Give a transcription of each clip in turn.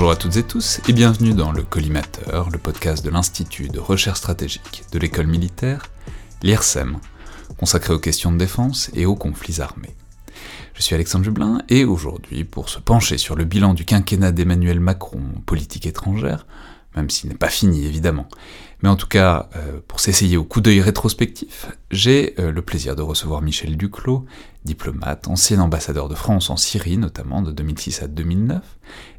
Bonjour à toutes et tous et bienvenue dans le Collimateur, le podcast de l'Institut de recherche stratégique de l'école militaire, l'IRSEM, consacré aux questions de défense et aux conflits armés. Je suis Alexandre Jublin et aujourd'hui, pour se pencher sur le bilan du quinquennat d'Emmanuel Macron en politique étrangère, même s'il n'est pas fini évidemment. Mais en tout cas, euh, pour s'essayer au coup d'œil rétrospectif, j'ai euh, le plaisir de recevoir Michel Duclos, diplomate, ancien ambassadeur de France en Syrie notamment de 2006 à 2009,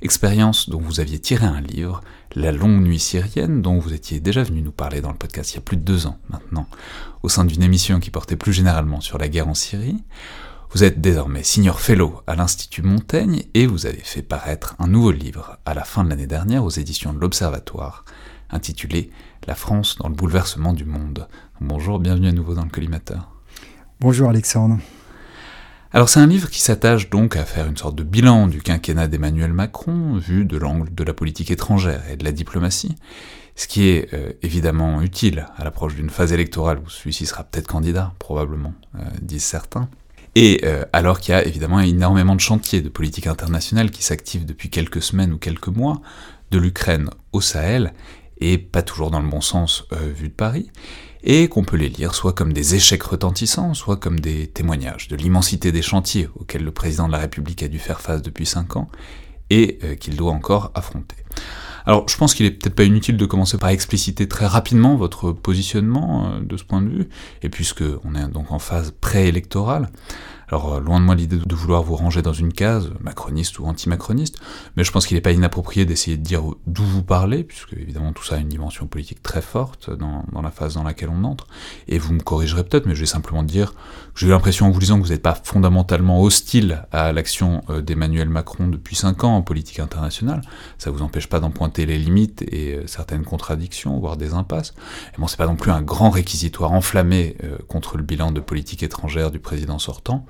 expérience dont vous aviez tiré un livre, La longue nuit syrienne, dont vous étiez déjà venu nous parler dans le podcast il y a plus de deux ans maintenant, au sein d'une émission qui portait plus généralement sur la guerre en Syrie. Vous êtes désormais senior fellow à l'Institut Montaigne et vous avez fait paraître un nouveau livre à la fin de l'année dernière aux éditions de l'Observatoire, intitulé La France dans le bouleversement du monde. Bonjour, bienvenue à nouveau dans le collimateur. Bonjour Alexandre. Alors c'est un livre qui s'attache donc à faire une sorte de bilan du quinquennat d'Emmanuel Macron, vu de l'angle de la politique étrangère et de la diplomatie, ce qui est euh, évidemment utile à l'approche d'une phase électorale où celui-ci sera peut-être candidat, probablement, euh, disent certains. Et euh, alors qu'il y a évidemment énormément de chantiers de politique internationale qui s'activent depuis quelques semaines ou quelques mois, de l'Ukraine au Sahel, et pas toujours dans le bon sens euh, vu de Paris, et qu'on peut les lire soit comme des échecs retentissants, soit comme des témoignages de l'immensité des chantiers auxquels le président de la République a dû faire face depuis cinq ans, et euh, qu'il doit encore affronter. Alors, je pense qu'il est peut-être pas inutile de commencer par expliciter très rapidement votre positionnement euh, de ce point de vue, et puisque on est donc en phase préélectorale, alors, euh, loin de moi l'idée de vouloir vous ranger dans une case, macroniste ou anti-macroniste, mais je pense qu'il n'est pas inapproprié d'essayer de dire d'où vous parlez, puisque évidemment tout ça a une dimension politique très forte dans, la phase dans laquelle on entre, et vous me corrigerez peut-être, mais je vais simplement dire j'ai eu l'impression en vous lisant que vous n'êtes pas fondamentalement hostile à l'action euh, d'Emmanuel Macron depuis 5 ans en politique internationale, ça vous empêche pas d'en pointer les limites et euh, certaines contradictions, voire des impasses, et bon c'est pas non plus un grand réquisitoire enflammé contre le bilan de politique étrangère du président sortant,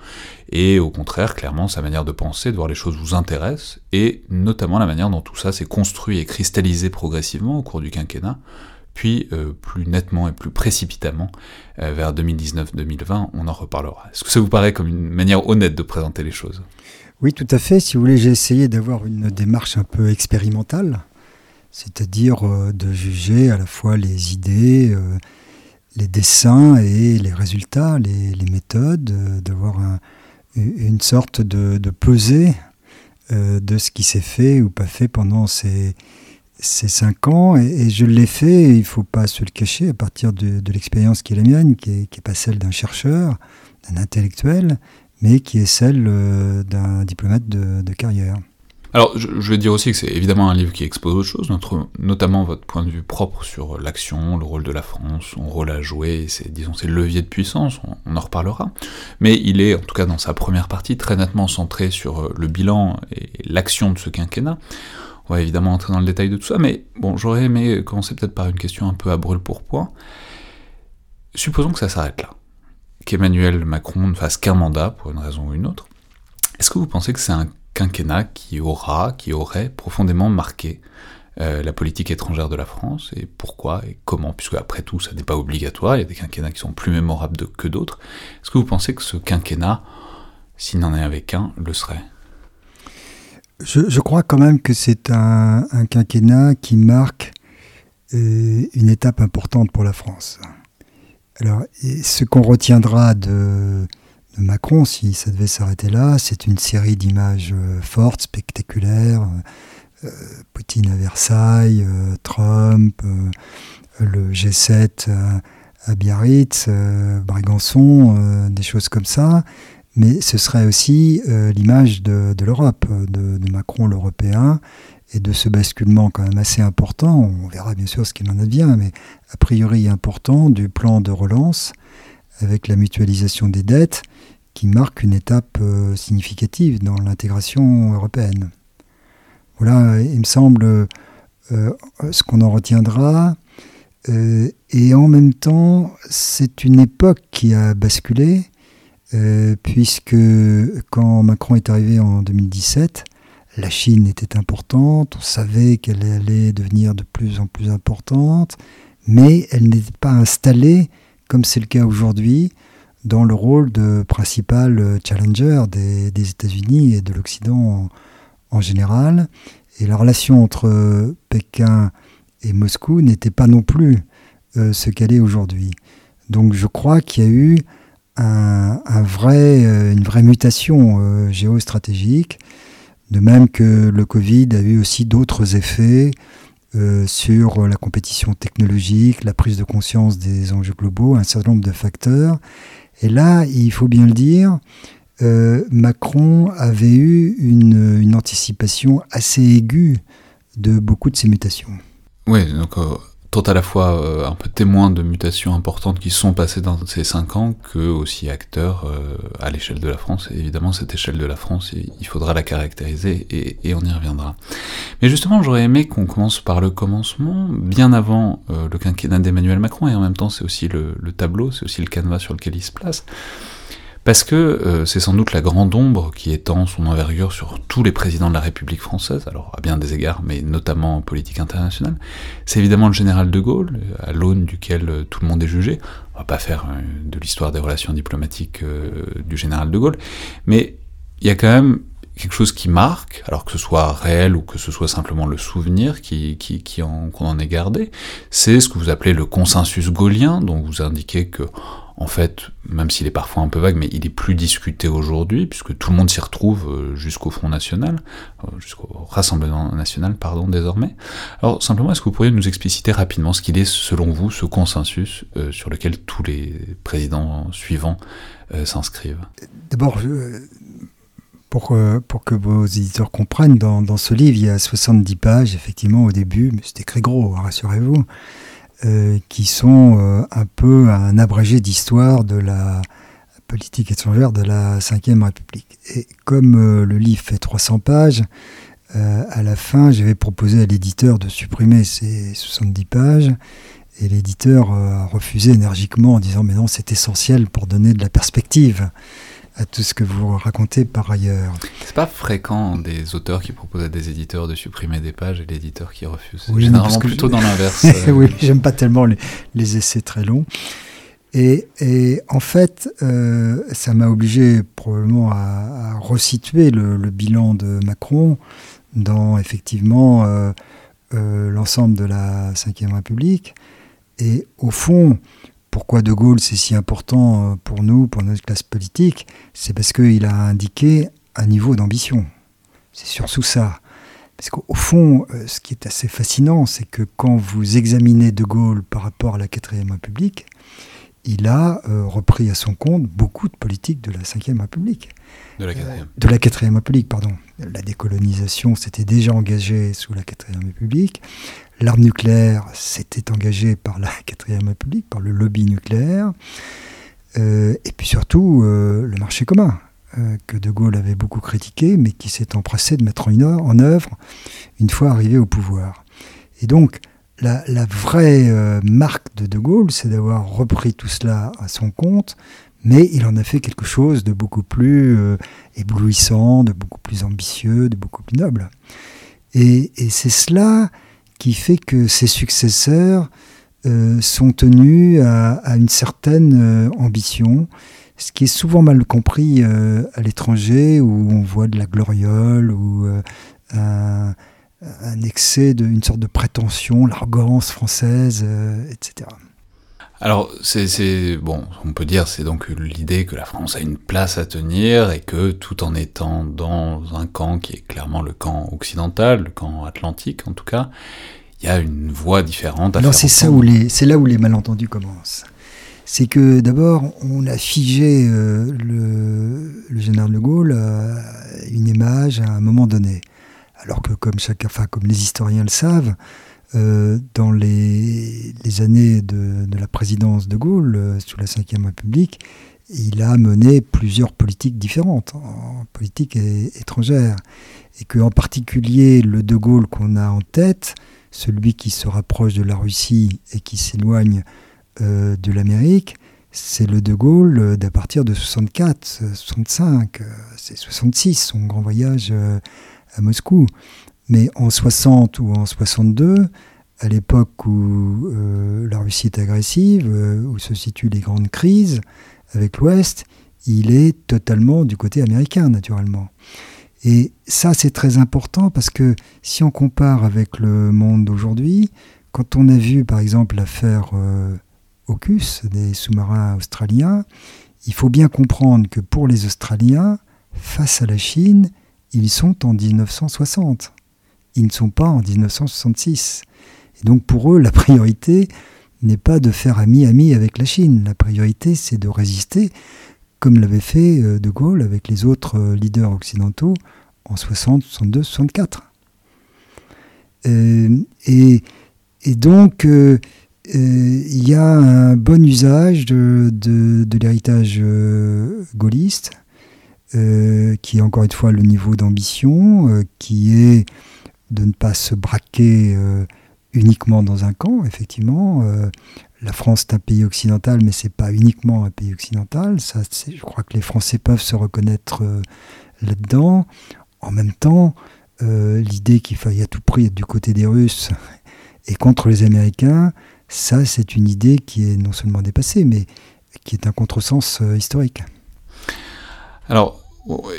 et au contraire, clairement, sa manière de penser, de voir les choses vous intéresse, et notamment la manière dont tout ça s'est construit et cristallisé progressivement au cours du quinquennat, puis euh, plus nettement et plus précipitamment euh, vers 2019-2020, on en reparlera. Est-ce que ça vous paraît comme une manière honnête de présenter les choses? Oui, tout à fait. Si vous voulez, j'ai essayé d'avoir une démarche un peu expérimentale, c'est-à-dire euh, de juger à la fois les idées, les dessins et les résultats, les, méthodes, euh, d'avoir une sorte de, de pesée euh, de ce qui s'est fait ou pas fait pendant ces, ces cinq ans. Et, je l'ai fait, il ne faut pas se le cacher, à partir de, l'expérience qui est la mienne, qui n'est pas celle d'un chercheur, d'un intellectuel, mais qui est celle euh, d'un diplomate de carrière. Alors, je, je, veux dire aussi que c'est évidemment un livre qui expose autre chose, notamment votre point de vue propre sur l'action, le rôle de la France, son rôle à jouer, ses, disons, ses leviers de puissance, on, en reparlera. Mais il est, en tout cas dans sa première partie, très nettement centré sur euh, le bilan et l'action de ce quinquennat. On va évidemment entrer dans le détail de tout ça, mais bon, j'aurais aimé commencer peut-être par une question un peu à brûle pour point. Supposons que ça s'arrête là, qu'Emmanuel Macron ne fasse qu'un mandat, pour une raison ou une autre. Est-ce que vous pensez que c'est un quinquennat qui aura, qui aurait profondément marqué euh, la politique étrangère de la France, et pourquoi et comment, puisque après tout, ça n'est pas obligatoire, il y a des quinquennats qui sont plus mémorables que d'autres. Est-ce que vous pensez que ce quinquennat, s'il n'en est avec un, le serait? Je, crois quand même que c'est un, quinquennat qui marque euh, une étape importante pour la France. Alors, ce qu'on retiendra de, Macron, si ça devait s'arrêter là, c'est une série d'images euh, fortes, spectaculaires. Euh, Poutine à Versailles, Trump, le G7 à Biarritz, Brégançon, des choses comme ça. Mais ce serait aussi l'image de, l'Europe, de, Macron l'Européen, et de ce basculement quand même assez important. On verra bien sûr ce qu'il en advient, mais a priori important du plan de relance avec la mutualisation des dettes qui marque une étape euh, significative dans l'intégration européenne. Voilà, il me semble, euh, ce qu'on en retiendra. Euh, et en même temps, c'est une époque qui a basculé, puisque quand Macron est arrivé en 2017, la Chine était importante, on savait qu'elle allait devenir de plus en plus importante, mais elle n'était pas installée, comme c'est le cas aujourd'hui, dans le rôle de principal challenger des, États-Unis et de l'Occident en, général. Et la relation entre Pékin et Moscou n'était pas non plus ce qu'elle est aujourd'hui. Donc je crois qu'il y a eu un, vrai, une vraie mutation géostratégique, de même que le Covid a eu aussi d'autres effets euh, sur la compétition technologique, la prise de conscience des enjeux globaux, un certain nombre de facteurs. Et là, il faut bien le dire, euh, Macron avait eu une, une, anticipation assez aiguë de beaucoup de ces mutations. Oui, donc euh, tant à la fois euh, un peu témoin de mutations importantes qui sont passées dans ces cinq ans, que aussi acteur euh, à l'échelle de la France. Et évidemment, cette échelle de la France, il faudra la caractériser et, on y reviendra. Mais justement, j'aurais aimé qu'on commence par le commencement, bien avant euh, le quinquennat d'Emmanuel Macron, et en même temps, c'est aussi le, le tableau, c'est aussi le canevas sur lequel il se place. Parce que euh, c'est sans doute la grande ombre qui étend son envergure sur tous les présidents de la République française, alors à bien des égards, mais notamment en politique internationale. C'est évidemment le général de Gaulle, euh, à l'aune duquel euh, tout le monde est jugé. On va pas faire de l'histoire des relations diplomatiques du général de Gaulle, mais il y a quand même quelque chose qui marque, alors que ce soit réel ou que ce soit simplement le souvenir qu'on en ait gardé, c'est ce que vous appelez le consensus gaulien, dont vous indiquez que en fait, même s'il est parfois un peu vague, mais il est plus discuté aujourd'hui, puisque tout le monde s'y retrouve euh, jusqu'au Front National, euh, jusqu'au Rassemblement National, pardon, désormais. Alors, simplement, est-ce que vous pourriez nous expliciter rapidement ce qu'il est, selon vous, ce consensus euh, sur lequel tous les présidents suivants s'inscrivent? D'abord, pour, que vos éditeurs comprennent, dans, ce livre, il y a 70 pages, effectivement, au début, mais c'est écrit gros, rassurez-vous. Euh, qui sont euh, un peu un abrégé d'histoire de la politique étrangère de la Ve République. Et comme euh, le livre fait 300 pages, à la fin, j'avais proposé à l'éditeur de supprimer ces 70 pages. Et l'éditeur a refusé énergiquement en disant Mais non, c'est essentiel pour donner de la perspective à tout ce que vous racontez par ailleurs. C'est pas fréquent des auteurs qui proposent à des éditeurs de supprimer des pages et l'éditeur qui refuse. Oui, Généralement plutôt dans l'inverse. Euh. oui, j'aime pas tellement les, essais très longs. Et, et en fait, euh, ça m'a obligé probablement à, resituer le, bilan de Macron dans effectivement euh, l'ensemble de la Ve République. Et au fond, pourquoi De Gaulle c'est si important euh, pour nous, pour notre classe politique C'est parce qu'il a indiqué un niveau d'ambition. C'est surtout ça. Parce qu'au fond, euh, ce qui est assez fascinant, c'est que quand vous examinez De Gaulle par rapport à la 4ème République, il a euh, repris à son compte beaucoup de politiques de la 5ème République. De la 4ème. de la 4ème République, pardon. La décolonisation s'était déjà engagée sous la 4ème République. L'arme nucléaire s'était engagée par la 4ème République, par le lobby nucléaire. Euh, et puis surtout, euh, le marché commun, euh, que De Gaulle avait beaucoup critiqué, mais qui s'est empressé de mettre en œuvre une fois arrivé au pouvoir. Et donc, la, vraie marque de De Gaulle, c'est d'avoir repris tout cela à son compte, mais il en a fait quelque chose de beaucoup plus éblouissant, de beaucoup plus ambitieux, de beaucoup plus noble. Et c'est cela qui fait que ses successeurs euh, sont tenus à, une certaine euh, ambition, ce qui est souvent mal compris euh, à l'étranger, où on voit de la gloriole ou un, excès d'une sorte de prétention, l'arrogance française, etc. Alors, c'est bon, on peut dire, c'est donc l'idée que la France a une place à tenir et que tout en étant dans un camp qui est clairement le camp occidental, le camp atlantique en tout cas, il y a une voie différente. Alors c'est ça où les, c'est là où les malentendus commencent. C'est que d'abord on a figé euh, le, le, général de Gaulle à une image à un moment donné, alors que comme enfin comme les historiens le savent, euh, dans les, années de, la présidence de Gaulle, euh, sous la Ve République, il a mené plusieurs politiques différentes, en politique étrangère. Et qu'en particulier, le de Gaulle qu'on a en tête, celui qui se rapproche de la Russie et qui s'éloigne euh, de l'Amérique, c'est le de Gaulle d'à partir de 64, 65, c'est 66, son grand voyage à Moscou. Mais en 60 ou en 62, à l'époque où euh, la Russie est agressive, euh, où se situent les grandes crises avec l'Ouest, il est totalement du côté américain, naturellement. Et ça, c'est très important parce que si on compare avec le monde d'aujourd'hui, quand on a vu par exemple l'affaire euh, AUKUS des sous-marins australiens, il faut bien comprendre que pour les Australiens, face à la Chine, ils sont en 1960. Ils ne sont pas en 1966. Et donc pour eux, la priorité n'est pas de faire ami-ami avec la Chine. La priorité, c'est de résister, comme l'avait fait euh, De Gaulle avec les autres euh, leaders occidentaux en 60, 62, 64. et, donc, euh, il y a un bon usage de, de, l'héritage gaulliste, qui est encore une fois le niveau d'ambition, qui est de ne pas se braquer uniquement dans un camp, effectivement. Euh, la France est un pays occidental, mais c'est pas uniquement un pays occidental. Ça, je crois que les Français peuvent se reconnaître euh, là-dedans. En même temps, euh, l'idée qu'il faille à tout prix être du côté des Russes et contre les Américains, ça, c'est une idée qui est non seulement dépassée, mais qui est un contresens historique. Alors,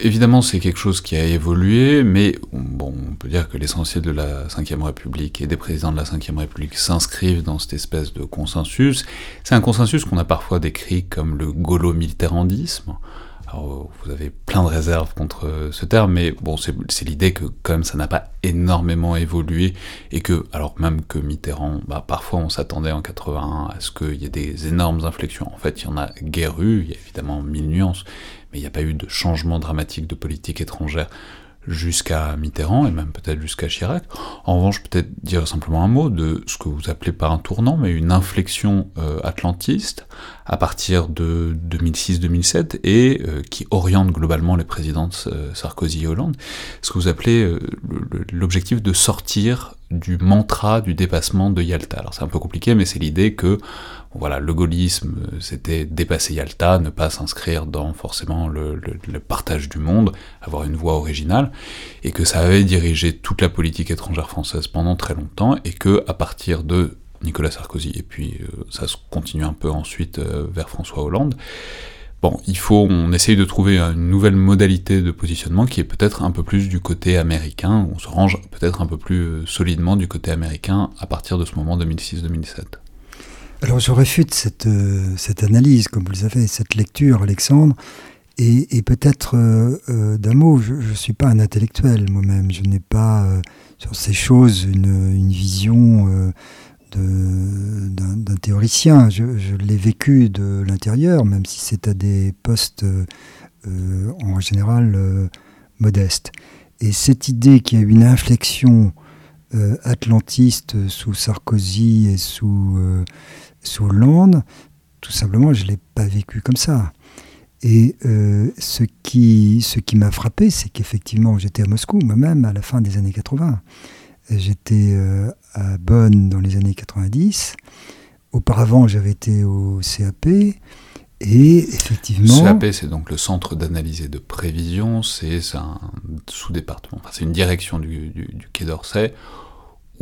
évidemment, c'est quelque chose qui a évolué, mais bon, on peut dire que l'essentiel de la Ve République et des présidents de la Ve République s'inscrivent dans cette espèce de consensus. C'est un consensus qu'on a parfois décrit comme le gaulo-militerandisme. Alors, vous avez plein de réserves contre ce terme, mais bon, c'est l'idée que comme ça n'a pas énormément évolué, et que, alors même que Mitterrand, bah, parfois on s'attendait en 81 à ce qu'il y ait des énormes inflexions. En fait, il y en a guère eu, il y a évidemment mille nuances, mais il n'y a pas eu de changement dramatique de politique étrangère jusqu'à Mitterrand et même peut-être jusqu'à Chirac. En revanche, peut-être dire simplement un mot de ce que vous appelez pas un tournant, mais une inflexion euh, atlantiste à partir de 2006-2007 et euh, qui oriente globalement les présidents euh, Sarkozy et Hollande. Ce que vous appelez l'objectif de sortir du mantra du dépassement de Yalta. Alors c'est un peu compliqué, mais c'est l'idée que voilà, le gaullisme, c'était dépasser Yalta, ne pas s'inscrire dans forcément le, partage du monde, avoir une voix originale, et que ça avait dirigé toute la politique étrangère française pendant très longtemps, et que à partir de Nicolas Sarkozy, et puis euh, ça se continue un peu ensuite euh, vers François Hollande, bon, il faut, on essaye de trouver une nouvelle modalité de positionnement qui est peut-être un peu plus du côté américain, on se range peut-être un peu plus euh, solidement du côté américain à partir de ce moment 2006-2007. Alors je réfute cette, euh, cette analyse, comme vous le savez, cette lecture, Alexandre, et, peut-être euh, euh, d'un mot, je ne suis pas un intellectuel moi-même, je n'ai pas sur ces choses une, une vision d'un théoricien, je, l'ai vécu de l'intérieur, même si c'est à des postes en général modestes. Et cette idée qu'il y a une inflexion atlantiste sous Sarkozy et sous Hollande, tout simplement, je ne l'ai pas vécu comme ça. Et euh, ce qui, ce qui m'a frappé, c'est qu'effectivement, j'étais à Moscou moi-même à la fin des années 80. J'étais euh, à Bonn dans les années 90. Auparavant, j'avais été au CAP. Et effectivement. CAP, c'est donc le centre d'analyse et de prévision. C'est un sous-département. Enfin, c'est une direction du, du, du Quai d'Orsay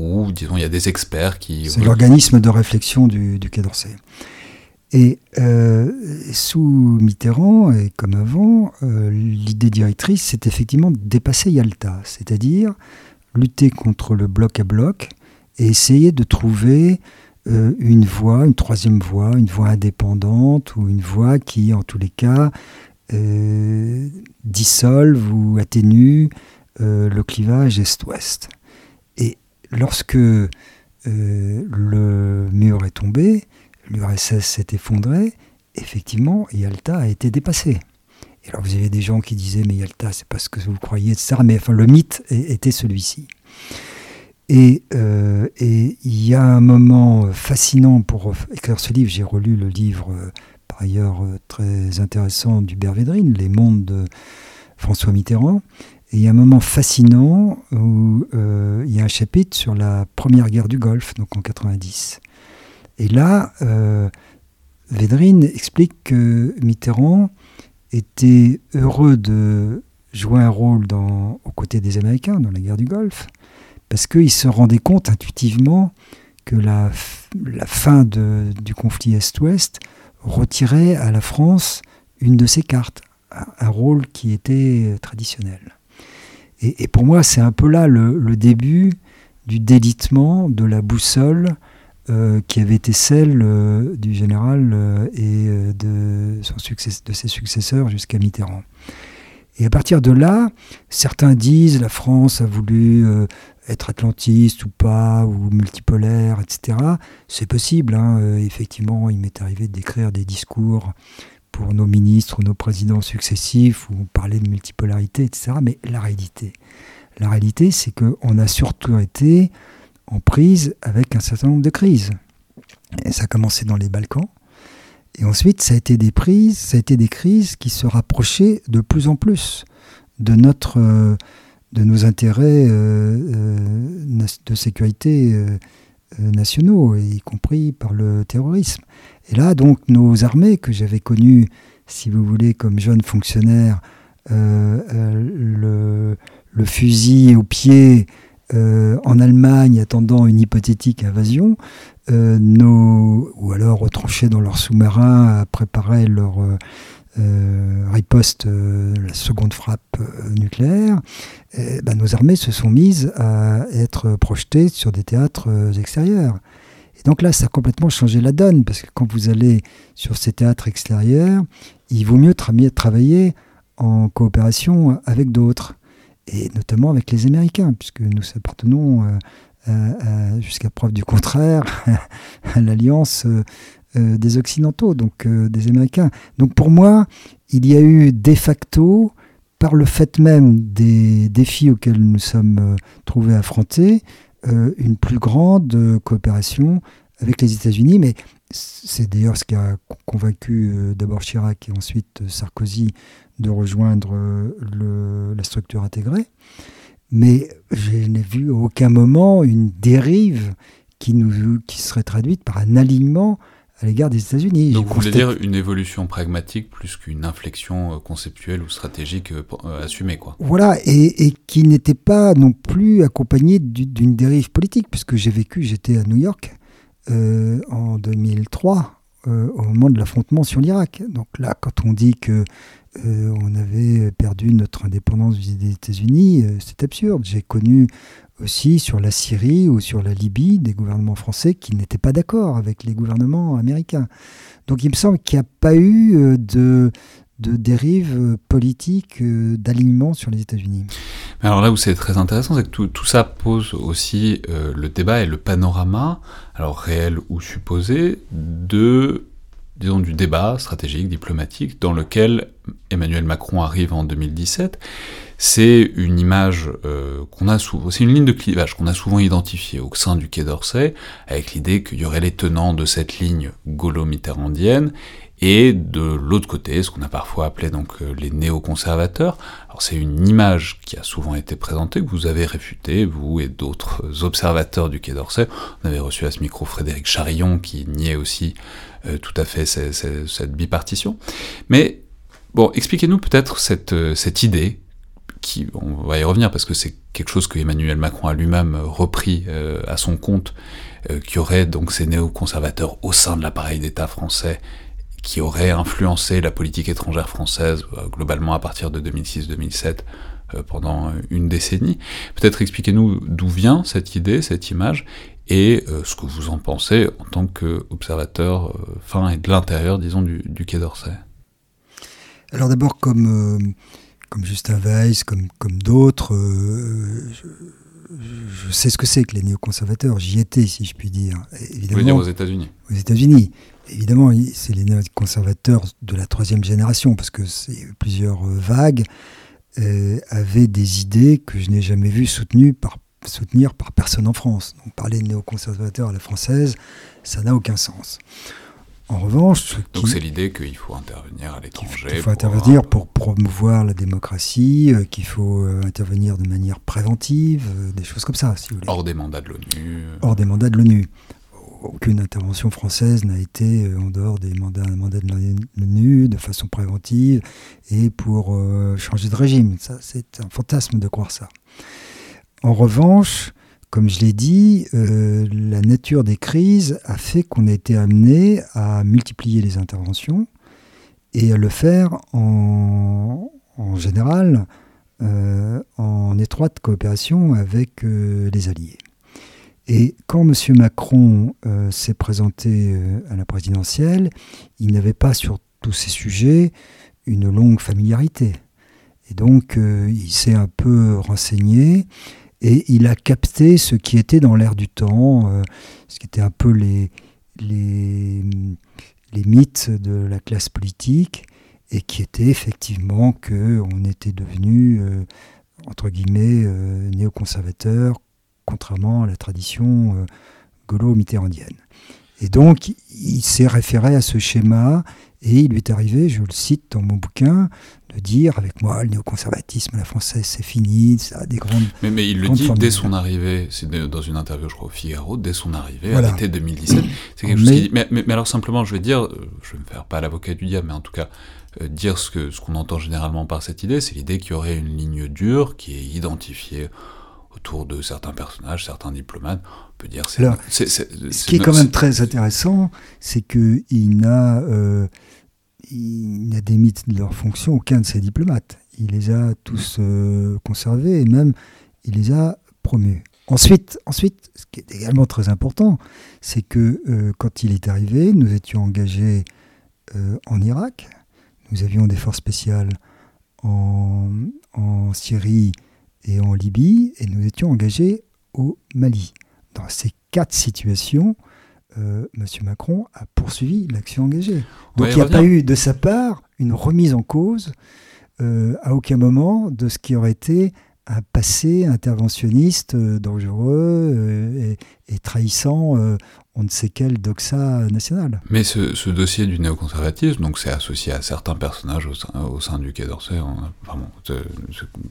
où, disons, il y a des experts qui... C'est l'organisme de réflexion du, Quai d'Orsay. Et euh, sous Mitterrand, et comme avant, euh, l'idée directrice, c'est effectivement de dépasser Yalta, c'est-à-dire lutter contre le bloc à bloc et essayer de trouver euh, une voie, une troisième voie, une voie indépendante ou une voie qui, en tous les cas, dissolve ou atténue le clivage est-ouest lorsque euh, le mur est tombé, l'URSS s'est effondré, effectivement, Yalta a été dépassé. Et alors vous avez des gens qui disaient mais Yalta c'est pas ce que vous croyez, etc. Mais enfin le mythe était celui-ci. Euh, et il y a un moment fascinant pour écrire ce livre. J'ai relu le livre, euh, par ailleurs très intéressant, d'Hubert Védrine, Les mondes de François Mitterrand. Et il y a un moment fascinant où euh, il y a un chapitre sur la première guerre du Golfe, donc en 90. Et là, euh, Védrine explique que Mitterrand était heureux de jouer un rôle aux côtés des Américains dans la guerre du Golfe, parce qu'il se rendait compte intuitivement que la, fin du conflit Est-Ouest retirait à la France une de ses cartes, un rôle qui était traditionnel. Et, pour moi, c'est un peu là le, début du délitement de la boussole euh, qui avait été celle euh, du général euh, et de, de ses successeurs jusqu'à Mitterrand. Et à partir de là, certains disent la France a voulu être atlantiste ou pas, ou multipolaire, etc. C'est possible. Hein. effectivement, il m'est arrivé d'écrire des discours pour nos ministres ou nos présidents successifs où on parlait de multipolarité, etc. Mais la réalité, la réalité, c'est qu'on a surtout été en prise avec un certain nombre de crises. Et ça a commencé dans les Balkans. Et ensuite, ça a été des prises, ça a été des crises qui se rapprochaient de plus en plus de notre, euh, de nos intérêts euh, euh, de sécurité nationaux, y compris par le terrorisme. Et là, donc, nos armées, que j'avais connues, si vous voulez, comme jeune fonctionnaire, le, fusil au pied euh, en Allemagne attendant une hypothétique invasion, euh, nos, ou alors retranchés dans leurs sous-marins à préparer leur euh, riposte, la seconde frappe nucléaire, ben, nos armées se sont mises à être projetées sur des théâtres extérieurs. Et donc là, ça a complètement changé la donne, parce que quand vous allez sur ces théâtres extérieurs, il vaut mieux travailler en coopération avec d'autres et notamment avec les Américains, puisque nous appartenons, euh, jusqu'à preuve du contraire, à l'alliance euh, euh, des Occidentaux, donc des Américains. Donc pour moi, il y a eu de facto, par le fait même des défis auxquels nous sommes trouvés affrontés, une plus grande coopération avec les États-Unis, mais c'est d'ailleurs ce qui a convaincu d'abord Chirac et ensuite Sarkozy de rejoindre la structure intégrée. Mais je n'ai vu à aucun moment une dérive qui, nous, qui serait traduite par un alignement à l'égard des États-Unis. Donc vous voulez dire une évolution pragmatique plus qu'une inflexion euh, conceptuelle ou stratégique euh, euh, assumée, quoi. Voilà, et, et qui n'était pas non plus accompagnée d'une dérive politique, puisque j'ai vécu, j'étais à New York euh, en 2003, euh, au moment de l'affrontement sur l'Irak. Donc là, quand on dit que euh, on avait perdu notre indépendance vis-à-vis des États-Unis, euh, c'est absurde. J'ai connu aussi sur la Syrie ou sur la Libye des gouvernements français qui n'étaient pas d'accord avec les gouvernements américains. Donc il me semble qu'il n'y a pas eu euh, de, de dérive politique d'alignement sur les États-Unis. Alors là où c'est très intéressant, c'est que tout, tout, ça pose aussi le débat et le panorama, alors réel ou supposé, de disons, du débat stratégique, diplomatique, dans lequel Emmanuel Macron arrive en 2017. C'est une image euh, qu'on a souvent, c'est une ligne de clivage qu'on a souvent identifiée au sein du Quai d'Orsay, avec l'idée qu'il y aurait les tenants de cette ligne gaulo-mitterrandienne et de l'autre côté, ce qu'on a parfois appelé donc euh, les néoconservateurs. Alors c'est une image qui a souvent été présentée, que vous avez réfutée, vous et d'autres observateurs du Quai d'Orsay. On avait reçu à ce micro Frédéric Charillon qui niait aussi euh, tout à fait cette bipartition. Mais bon, expliquez-nous peut-être cette, euh, cette idée qui, on va y revenir parce que c'est quelque chose que Emmanuel Macron a lui-même repris à son compte, qui aurait donc ces néoconservateurs au sein de l'appareil d'État français qui aurait influencé la politique étrangère française euh, globalement à partir de 2006-2007 euh, pendant une décennie. Peut-être expliquez-nous d'où vient cette idée, cette image, et euh, ce que vous en pensez en tant qu'observateur fin et de l'intérieur, disons, du, Quai d'Orsay. Alors d'abord, comme, comme Justin Weiss, comme, comme d'autres, je, je, sais ce que c'est que les néoconservateurs. J'y étais, si je puis dire. Évidemment, Vous voulez dire aux États-Unis Aux États-Unis évidemment, c'est les conservateurs de la troisième génération, parce que plusieurs euh, vagues euh, avaient des idées que je n'ai jamais vues soutenues par, soutenir par personne en France. Donc parler de néoconservateurs à la française, ça n'a aucun sens. En revanche... Donc c'est l'idée qu'il faut intervenir à l'étranger. Il faut intervenir pour promouvoir la démocratie, euh, qu'il faut intervenir de manière préventive, des choses comme ça, si vous voulez. Hors des mandats de l'ONU. Hors des mandats de l'ONU aucune intervention française n'a été euh, en dehors des mandats, mandats de l'ONU de façon préventive et pour euh, changer de régime. Ça, c'est un fantasme de croire ça. En revanche, comme je l'ai dit, euh, la nature des crises a fait qu'on a été amené à multiplier les interventions et à le faire en, en général en étroite coopération avec les Alliés. Et quand M. Macron s'est présenté à la présidentielle, il n'avait pas sur tous ces sujets une longue familiarité. Et donc, il s'est un peu renseigné et il a capté ce qui était dans l'air du temps, ce qui était un peu les, les, mythes de la classe politique et qui était effectivement qu'on était devenu, euh, entre guillemets, euh, néoconservateur, contrairement à la tradition euh, gaulo-mitterrandienne. Et donc, il s'est référé à ce schéma et il lui est arrivé, je le cite dans mon bouquin, de dire avec moi, le néoconservatisme à la française, c'est fini, ça a des grandes. Mais, mais il le dit dès son arrivée, c'est dans une interview, je crois, au Figaro, dès son arrivée, à l'été 2017. C'est quelque chose mais, mais, mais, alors simplement, je vais dire, euh, je vais me faire pas l'avocat du diable, mais en tout cas, euh, dire ce qu'on ce qu'on entend généralement par cette idée, c'est l'idée qu'il y aurait une ligne dure qui est identifiée autour de certains personnages, certains diplomates. On peut dire. Alors, ce qui est quand même très intéressant, c'est qu'il n'a euh, il n'a démis de leur fonction aucun de ces diplomates. Il les a tous euh, conservés et même il les a promus. Ensuite, ensuite, ce qui est également très important, c'est que euh, quand il est arrivé, nous étions engagés euh, en Irak, nous avions des forces spéciales en, Syrie et en Libye, et nous étions engagés au Mali. Dans ces quatre situations, euh, M. Macron a poursuivi l'action engagée. Donc il n'y a pas eu de sa part une remise en cause euh, à aucun moment de ce qui aurait été un passé interventionniste euh, dangereux et, trahissant on ne sait quel doxa national. Mais ce, dossier du néoconservatisme, donc c'est associé à certains personnages au sein, du Quai d'Orsay,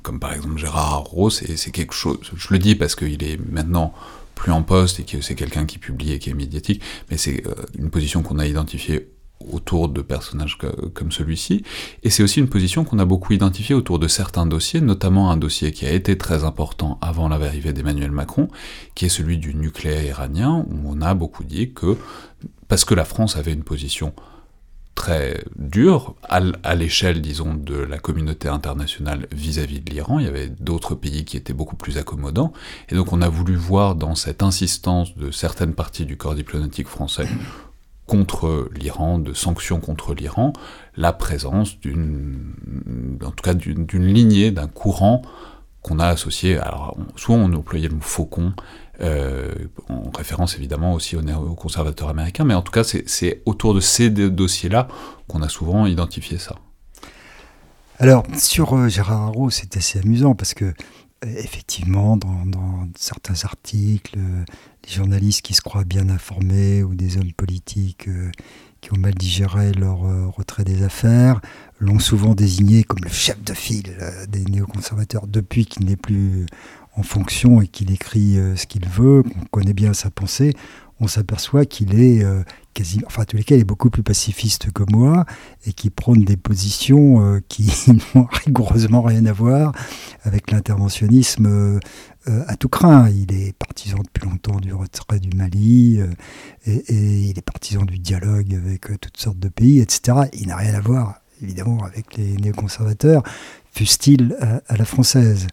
comme par exemple Gérard Arros, c'est quelque chose, je le dis parce qu'il est maintenant plus en poste et que c'est quelqu'un qui publie et qui est médiatique, mais c'est euh, une position qu'on a identifiée autour de personnages comme celui-ci, et c'est aussi une position qu'on a beaucoup identifiée autour de certains dossiers, notamment un dossier qui a été très important avant l'arrivée d'Emmanuel Macron, qui est celui du nucléaire iranien, où on a beaucoup dit que, parce que la France avait une position très dur à, l'échelle, disons, de la communauté internationale vis-à-vis de l'Iran. Il y avait d'autres pays qui étaient beaucoup plus accommodants. Et donc on a voulu voir dans cette insistance de certaines parties du corps diplomatique français contre l'Iran, de sanctions contre l'Iran, la présence d'une, en tout cas d'une lignée, d'un courant qu'on a associé, alors soit on employait le mot faucon, euh, en référence évidemment aussi aux, conservateurs américains, mais en tout cas c'est autour de ces dossiers-là qu'on a souvent identifié ça. Alors sur euh, Gérard Haro, c'est assez amusant parce que euh, effectivement dans, certains articles, les journalistes qui se croient bien informés ou des hommes politiques qui ont mal digéré leur retrait des affaires l'ont souvent désigné comme le chef de file des néoconservateurs depuis qu'il n'est plus en fonction et qu'il écrit euh, ce qu'il veut, qu'on connaît bien sa pensée, on s'aperçoit qu'il est euh, quasi, enfin, en tous les cas, il est beaucoup plus pacifiste que moi et qui prône des positions euh, qui n'ont rigoureusement rien à voir avec l'interventionnisme à tout craint. Il est partisan depuis longtemps du retrait du Mali et, il est partisan du dialogue avec toutes sortes de pays, etc. Il n'a rien à voir, évidemment, avec les néoconservateurs, fût-il à la française.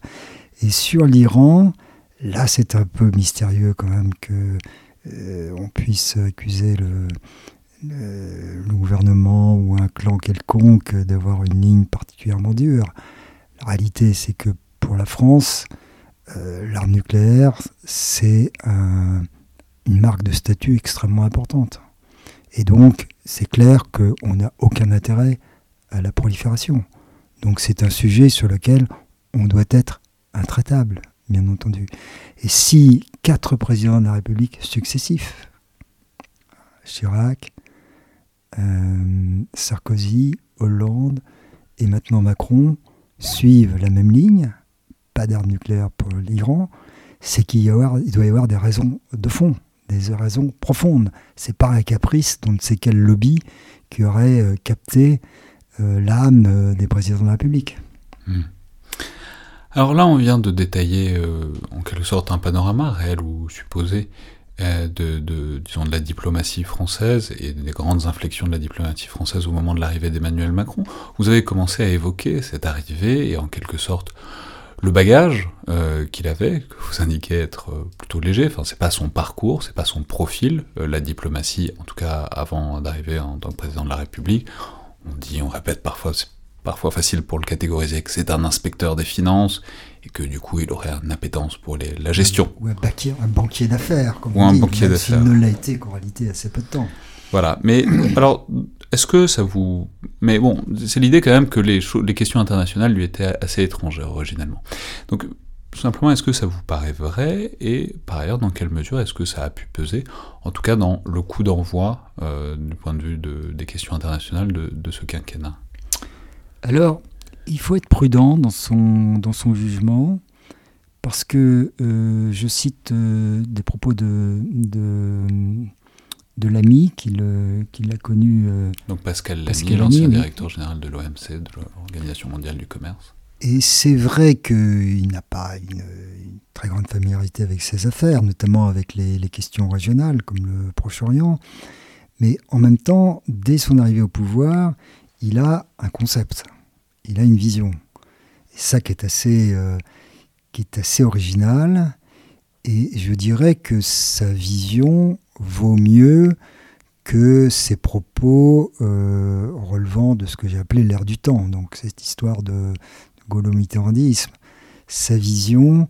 Et sur l'Iran, là c'est un peu mystérieux quand même que euh, on puisse accuser le, gouvernement ou un clan quelconque d'avoir une ligne particulièrement dure. La réalité c'est que pour la France, euh, l'arme nucléaire c'est une marque de statut extrêmement importante. Et donc c'est clair qu'on n'a aucun intérêt à la prolifération. Donc c'est un sujet sur lequel on doit être intraitable, bien entendu. Et si quatre présidents de la République successifs, Chirac, euh, Sarkozy, Hollande et maintenant Macron, suivent la même ligne, pas d'armes nucléaires pour l'Iran, c'est qu'il doit y avoir des raisons de fond, des raisons profondes. C'est pas un caprice dont ne sait quel lobby qui aurait euh, capté euh, l'âme des présidents de la République. Hmm. Alors là, on vient de détailler euh, en quelque sorte un panorama réel ou supposé euh, de, la diplomatie française et des grandes inflexions de la diplomatie française au moment de l'arrivée d'Emmanuel Macron. Vous avez commencé à évoquer cette arrivée et en quelque sorte le bagage euh, qu'il avait, que vous indiquez être plutôt léger, enfin c'est pas son parcours, c'est pas son profil, la diplomatie, en tout cas avant d'arriver en tant que président de la République, on dit, on répète parfois, parfois facile pour le catégoriser que c'est un inspecteur des finances et que du coup il aurait une appétence pour les, la gestion. Ou un banquier, un banquier d'affaires, comme Ou on un dit, banquier d'affaires. ne l'a été qu'en réalité assez peu de temps. Voilà, mais alors est-ce que ça vous... Mais bon, c'est l'idée quand même que les, questions internationales lui étaient assez étrangères originellement. Donc tout simplement, est-ce que ça vous paraît vrai Et par ailleurs, dans quelle mesure est-ce que ça a pu peser, en tout cas dans le coup d'envoi euh, du point de vue de- des questions internationales de, de ce quinquennat? Alors, il faut être prudent dans son, dans son jugement, parce que euh, je cite euh, des propos de, de, de l'ami qu'il euh, qu'il a connu, euh, Donc Pascal Lamy, Pascal Lamy, l'ancien directeur général de l'OMC, de l'Organisation mondiale du commerce. et c'est vrai qu'il n'a pas une, une très grande familiarité avec ses affaires, notamment avec les, les questions régionales, comme le Proche-Orient, mais en même temps, dès son arrivée au pouvoir, il a un concept, il a une vision. Et ça qui est assez, euh, qui est assez original. Et je dirais que sa vision vaut mieux que ses propos euh, relevant de ce que j'ai appelé l'ère du temps. Donc cette histoire de, de gaulo-mitterrandisme. Sa vision,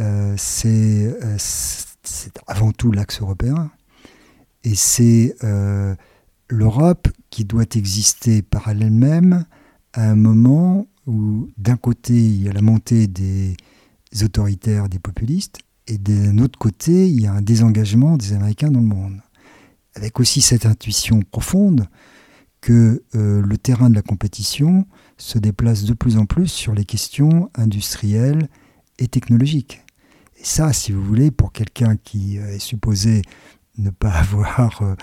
euh, c'est avant tout l'axe européen. Et c'est l'Europe qui doit exister par elle-même à un moment où d'un côté il y a la montée des autoritaires, des populistes, et d'un autre côté il y a un désengagement des Américains dans le monde. Avec aussi cette intuition profonde que euh, le terrain de la compétition se déplace de plus en plus sur les questions industrielles et technologiques. Et ça, si vous voulez, pour quelqu'un qui euh, est supposé ne pas avoir euh,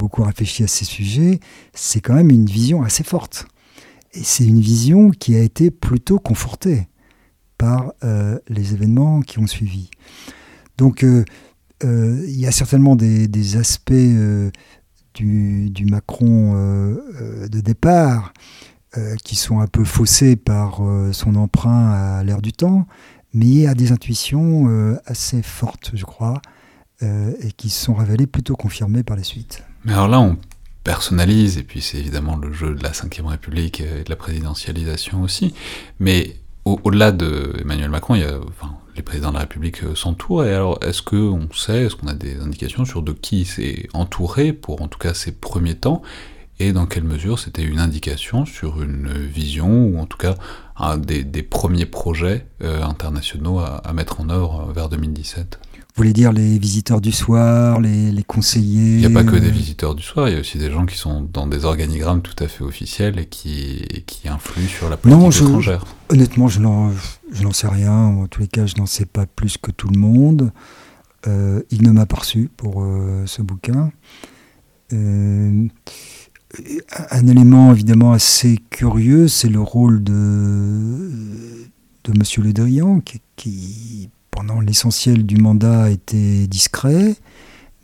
beaucoup réfléchi à ces sujets, c'est quand même une vision assez forte. Et c'est une vision qui a été plutôt confortée par euh, les événements qui ont suivi. Donc euh, euh, il y a certainement des, aspects du, du Macron de départ qui sont un peu faussés par son emprunt à l'ère du temps, mais il y a des intuitions assez fortes, je crois, et qui se sont révélées plutôt confirmées par la suite. Mais alors là, on personnalise, et puis c'est évidemment le jeu de la Ve République et de la présidentialisation aussi, mais au- au-delà de Emmanuel Macron, il y a, les présidents de la République euh, s'entourent, et alors est-ce qu'on sait, est-ce qu'on a des indications sur de qui s'est entouré pour en tout cas ses premiers temps, et dans quelle mesure c'était une indication sur une vision, ou en tout cas un des, premiers projets euh, internationaux à, mettre en œuvre vers 2017 Vous voulez dire les visiteurs du soir, les, les conseillers Il n'y a pas que des visiteurs du soir, il y a aussi des gens qui sont dans des organigrammes tout à fait officiels et qui, et qui influent sur la politique Non, je- étrangère. Honnêtement, je n'en, je n'en sais rien. En tous les cas, je n'en sais pas plus que tout le monde. Euh, il ne m'a pas reçu pour euh, ce bouquin. Euh, un élément évidemment assez curieux, c'est le rôle de, de M. Le Drian, qui, qui, pendant l'essentiel du mandat, était discret,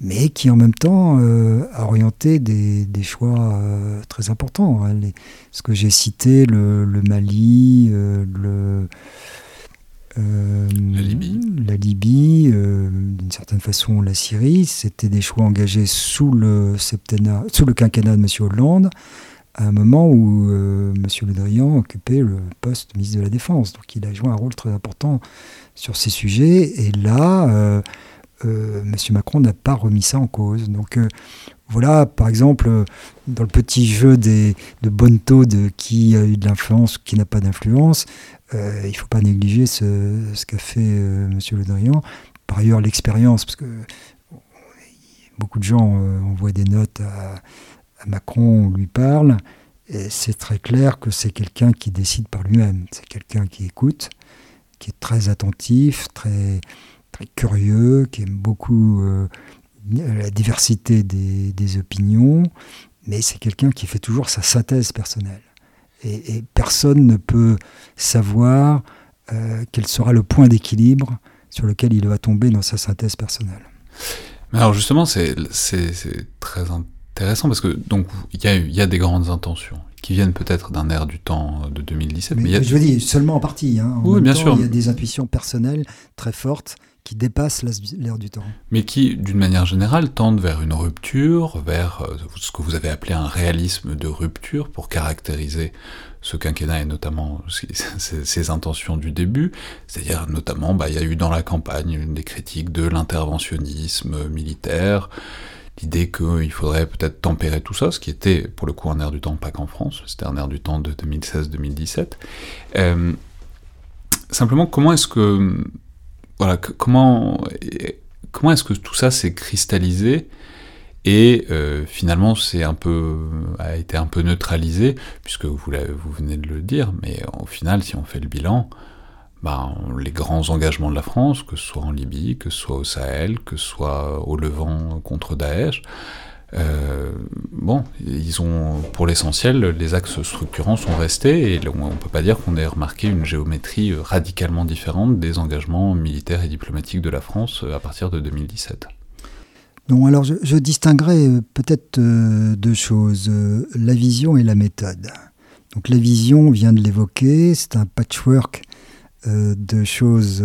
mais qui en même temps euh, a orienté des, des choix euh, très importants. hein. Les- ce que j'ai cité, le, le Mali, euh, le, La Libye. la Libye, d'une certaine façon la Syrie, c'était des choix engagés sous le, septennat, sous le quinquennat de M. Hollande, à un moment où euh, M. Le Drian occupait le poste de ministre de la Défense. Donc il a joué un rôle très important sur ces sujets. Et là, euh, euh, M. Macron n'a pas remis ça en cause. Donc euh, voilà, par exemple, dans le petit jeu des, de bonne de qui a eu de l'influence, qui n'a pas d'influence, il ne faut pas négliger ce, ce qu'a fait M. Le Drian. Par ailleurs, l'expérience, parce que beaucoup de gens envoient des notes à, à Macron, on lui parle, et c'est très clair que c'est quelqu'un qui décide par lui-même. C'est quelqu'un qui écoute, qui est très attentif, très, très curieux, qui aime beaucoup euh, la diversité des, des opinions, mais c'est quelqu'un qui fait toujours sa synthèse personnelle. Et, personne ne peut savoir euh, quel sera le point d'équilibre sur lequel il va tomber dans sa synthèse personnelle. Alors justement, c'est très intéressant parce que donc il y a, y a des grandes intentions qui viennent peut-être d'un air du temps de 2017. Mais, y a... je veux dire seulement en partie. Hein. oui, bien sûr. Il y a des intuitions personnelles très fortes qui dépassent l'air du temps. Mais qui, d'une manière générale, tendent vers une rupture, vers euh, ce que vous avez appelé un réalisme de rupture pour caractériser ce quinquennat et notamment ses, intentions du début. C'est-à-dire, notamment, bah, il y a eu dans la campagne des critiques de l'interventionnisme militaire, l'idée qu'il faudrait peut-être tempérer tout ça, ce qui était pour le coup un air du temps, pas qu'en France, c'était un air du temps de 2016-2017. Euh, simplement, comment est-ce que voilà, comment, comment est-ce que tout ça s'est cristallisé et euh, finalement c'est un peu a été un peu neutralisé puisque vous, vous venez de le dire, mais au final si on fait le bilan, ben, les grands engagements de la France, que ce soit en Libye, que ce soit au Sahel, que ce soit au Levant contre Daesh, euh, bon, ils ont, pour l'essentiel, les axes structurants sont restés et on ne peut pas dire qu'on ait remarqué une géométrie radicalement différente des engagements militaires et diplomatiques de la France à partir de 2017. Non, alors je, distinguerai euh, peut-être euh, deux choses, la vision et la méthode. Donc la vision, on vient de l'évoquer, c'est un patchwork de choses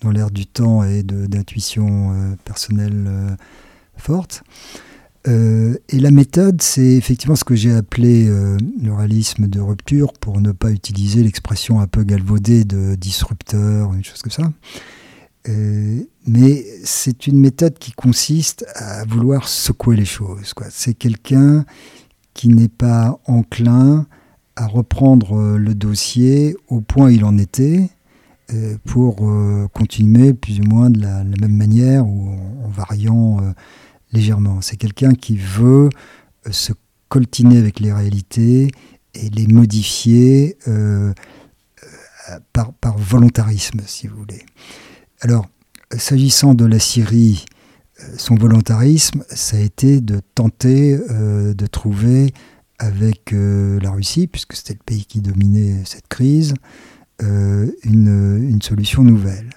dans l'air du temps et d'intuition personnelle forte. Euh, et la méthode, c'est effectivement ce que j'ai appelé euh, le réalisme de rupture, pour ne pas utiliser l'expression un peu galvaudée de disrupteur, une chose comme ça. Euh, mais c'est une méthode qui consiste à vouloir secouer les choses. C'est quelqu'un qui n'est pas enclin à reprendre le dossier au point où il en était pour continuer plus ou moins de la, même manière ou en variant légèrement. C'est quelqu'un qui veut euh, se coltiner avec les réalités et les modifier euh, euh, par, volontarisme, si vous voulez. Alors, s'agissant de la Syrie, son volontarisme, ça a été de tenter de trouver avec la Russie, puisque c'était le pays qui dominait cette crise, une, une, solution nouvelle.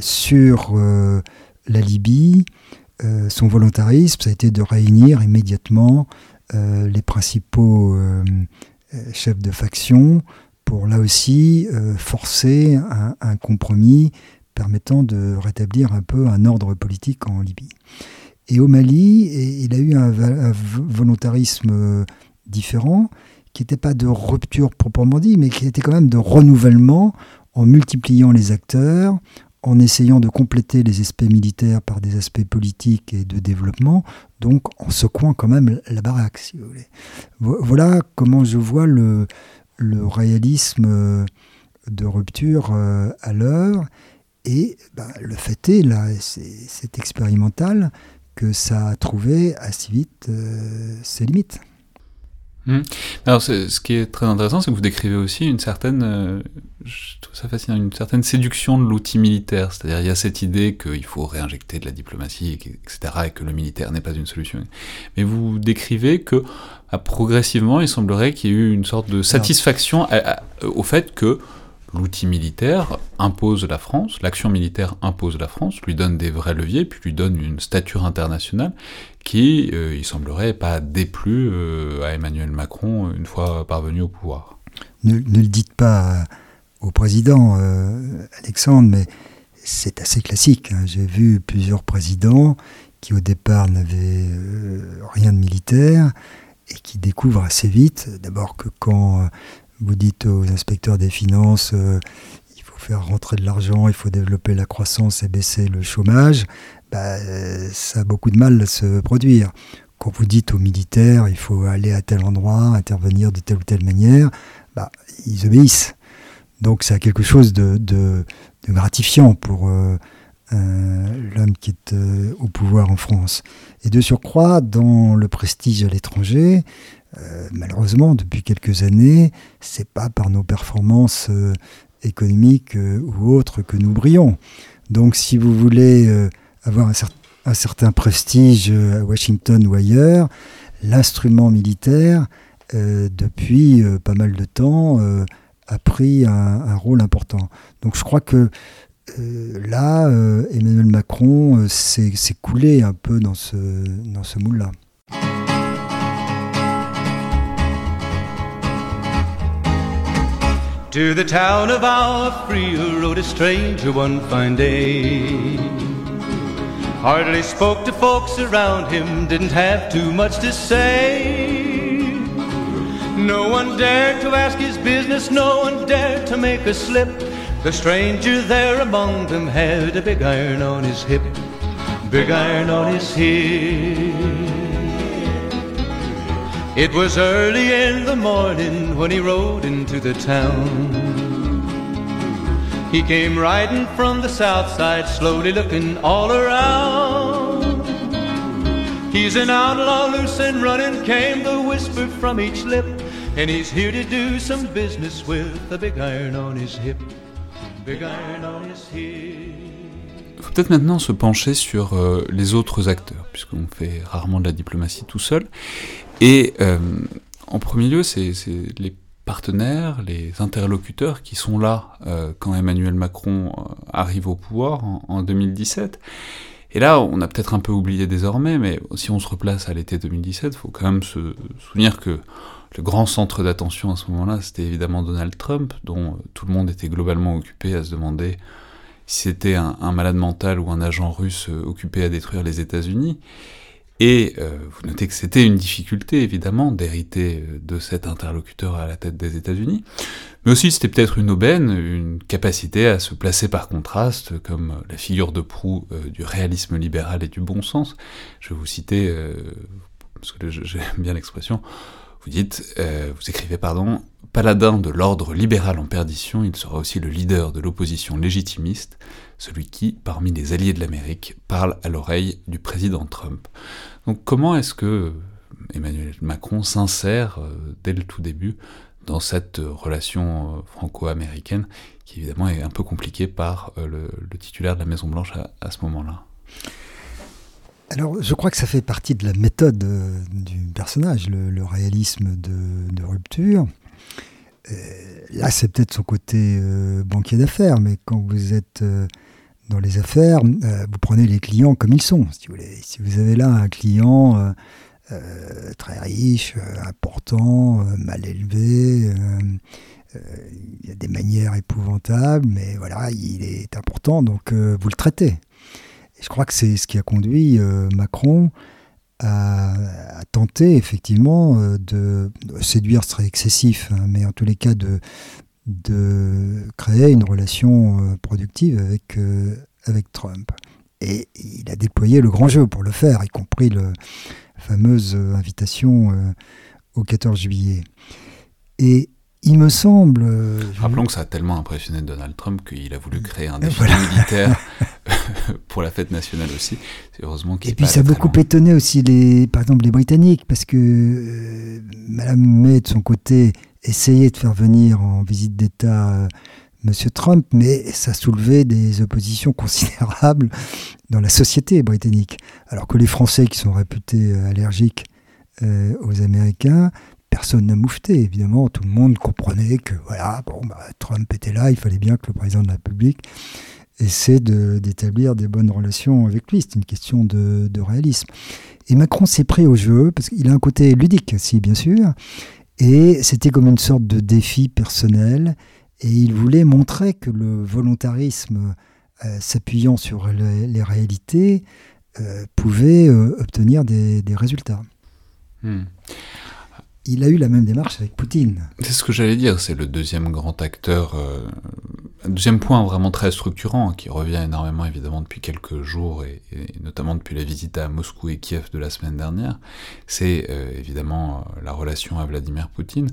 sur la Libye, euh, son volontarisme, ça a été de réunir immédiatement euh, les principaux euh, chefs de faction pour là aussi forcer un, compromis permettant de rétablir un peu un ordre politique en Libye. Et au Mali, il a eu un, volontarisme différent, qui n'était pas de rupture proprement dit, mais qui était quand même de renouvellement en multipliant les acteurs, en essayant de compléter les aspects militaires par des aspects politiques et de développement, donc en secouant quand même la baraque, si vous voulez. Voilà comment je vois le, réalisme euh, de rupture euh, à l'heure. Et ben, le fait est, là, c'est expérimental, que ça a trouvé assez vite euh, ses limites. Hmm. Alors, ce qui est très intéressant, c'est que vous décrivez aussi une certaine, euh, je trouve ça fascinant, une certaine séduction de l'outil militaire. C'est-à-dire, il y a cette idée qu'il faut réinjecter de la diplomatie, etc., et que le militaire n'est pas une solution. Mais vous décrivez que, ah, progressivement, il semblerait qu'il y ait eu une sorte de satisfaction au fait que l'outil militaire impose la France, l'action militaire impose la France, lui donne des vrais leviers, puis lui donne une stature internationale qui, euh, il semblerait, pas déplu euh, à Emmanuel Macron une fois parvenu au pouvoir. Ne, le dites pas au président, euh, Alexandre, mais c'est assez classique. Hein. J'ai vu plusieurs présidents qui au départ n'avaient rien de militaire et qui découvrent assez vite, d'abord que quand vous dites aux inspecteurs des finances, euh, il faut faire rentrer de l'argent, il faut développer la croissance et baisser le chômage, bah, ça a beaucoup de mal à se produire. Quand vous dites aux militaires, il faut aller à tel endroit, intervenir de telle ou telle manière, bah, ils obéissent. Donc c'est quelque chose de, gratifiant pour euh, l'homme qui est euh, au pouvoir en France. Et de surcroît, dans le prestige à l'étranger, euh, malheureusement, depuis quelques années, c'est pas par nos performances euh, économiques euh, ou autres que nous brillons. Donc, si vous voulez avoir un, certain prestige à Washington ou ailleurs, l'instrument militaire, depuis pas mal de temps, a pris un, rôle important. Donc, je crois que là, Emmanuel Macron s'est coulé un peu dans ce, dans ce moule-là. To the town of our free a stranger one fine day. Hardly spoke to folks around him, didn't have too much to say. No one dared to ask his business, no one dared to make a slip. The stranger there among them had a big iron on his hip, big iron on his hip. It was early in the morning when he rode into the town. He came riding from the south side, slowly looking all around. He's an outlaw, loose and running, came the whisper from each lip. And he's here to do some business with a big iron on his hip. Big iron on his hip. faut peut-être maintenant se pencher sur euh, les autres acteurs, puisqu'on fait rarement de la diplomatie tout seul. Et euh, en premier lieu, c'est les partenaires, les interlocuteurs qui sont là euh, quand Emmanuel Macron euh, arrive au pouvoir en, 2017. Et là, on a peut-être un peu oublié désormais, mais si on se replace à l'été 2017, il faut quand même se souvenir que le grand centre d'attention à ce moment-là, c'était évidemment Donald Trump, dont tout le monde était globalement occupé à se demander si c'était un, malade mental ou un agent russe occupé à détruire les États-Unis. Et euh, vous notez que c'était une difficulté, évidemment, d'hériter euh, de cet interlocuteur à la tête des États-Unis, mais aussi c'était peut-être une aubaine, une capacité à se placer par contraste comme la figure de proue euh, du réalisme libéral et du bon sens. Je vais vous citer, parce que j'aime bien l'expression, vous dites, vous écrivez, pardon, paladin de l'ordre libéral en perdition, il sera aussi le leader de l'opposition légitimiste, celui qui, parmi les alliés de l'Amérique, parle à l'oreille du président Trump. Donc comment est-ce que Emmanuel Macron s'insère euh, dès le tout début dans cette relation euh, franco-américaine qui évidemment est un peu compliquée par euh, le, titulaire de la Maison Blanche à, ce moment-là? Alors, je crois que ça fait partie de la méthode du personnage, le, réalisme de, rupture. là, c'est peut-être son côté banquier d'affaires, mais quand vous êtes dans les affaires, euh, vous prenez les clients comme ils sont. Si vous, avez là un client euh, euh, très riche, important, mal élevé, il y a des manières épouvantables, mais voilà, il est important, donc vous le traitez. Et je crois que c'est ce qui a conduit Macron à, tenter effectivement de, séduire, ce serait excessif, hein, mais en tous les cas de, de créer une relation euh, productive avec, euh, avec Trump. Et il a déployé le grand jeu pour le faire, y compris la fameuse invitation euh, au 14 juillet. Et il me semble. Rappelons que ça a tellement impressionné Donald Trump qu'il a voulu créer un défi militaire pour la fête nationale aussi. Heureusement Et puis ça a beaucoup étonné aussi les, par exemple les Britanniques, parce que Madame May de son côté essayer de faire venir en visite d'État euh, M. Trump, mais ça soulevait des oppositions considérables dans la société britannique. Alors que les Français, qui sont réputés euh, allergiques euh, aux Américains, personne n'a moufté, évidemment. Tout le monde comprenait que voilà, bon, bah, Trump était là, il fallait bien que le président de la République essaie d'établir des bonnes relations avec lui. C'est une question de, de, réalisme. Et Macron s'est pris au jeu, parce qu'il a un côté ludique aussi, bien sûr, et c'était comme une sorte de défi personnel. Et il voulait montrer que le volontarisme, euh, s'appuyant sur les, réalités, euh, pouvait euh, obtenir des, résultats. Hmm il a eu la même démarche avec Poutine. C'est ce que j'allais dire, c'est le deuxième grand acteur, euh, deuxième point vraiment très structurant, qui revient énormément évidemment depuis quelques jours, et, notamment depuis la visite à Moscou et Kiev de la semaine dernière, c'est euh, évidemment euh, la relation à Vladimir Poutine.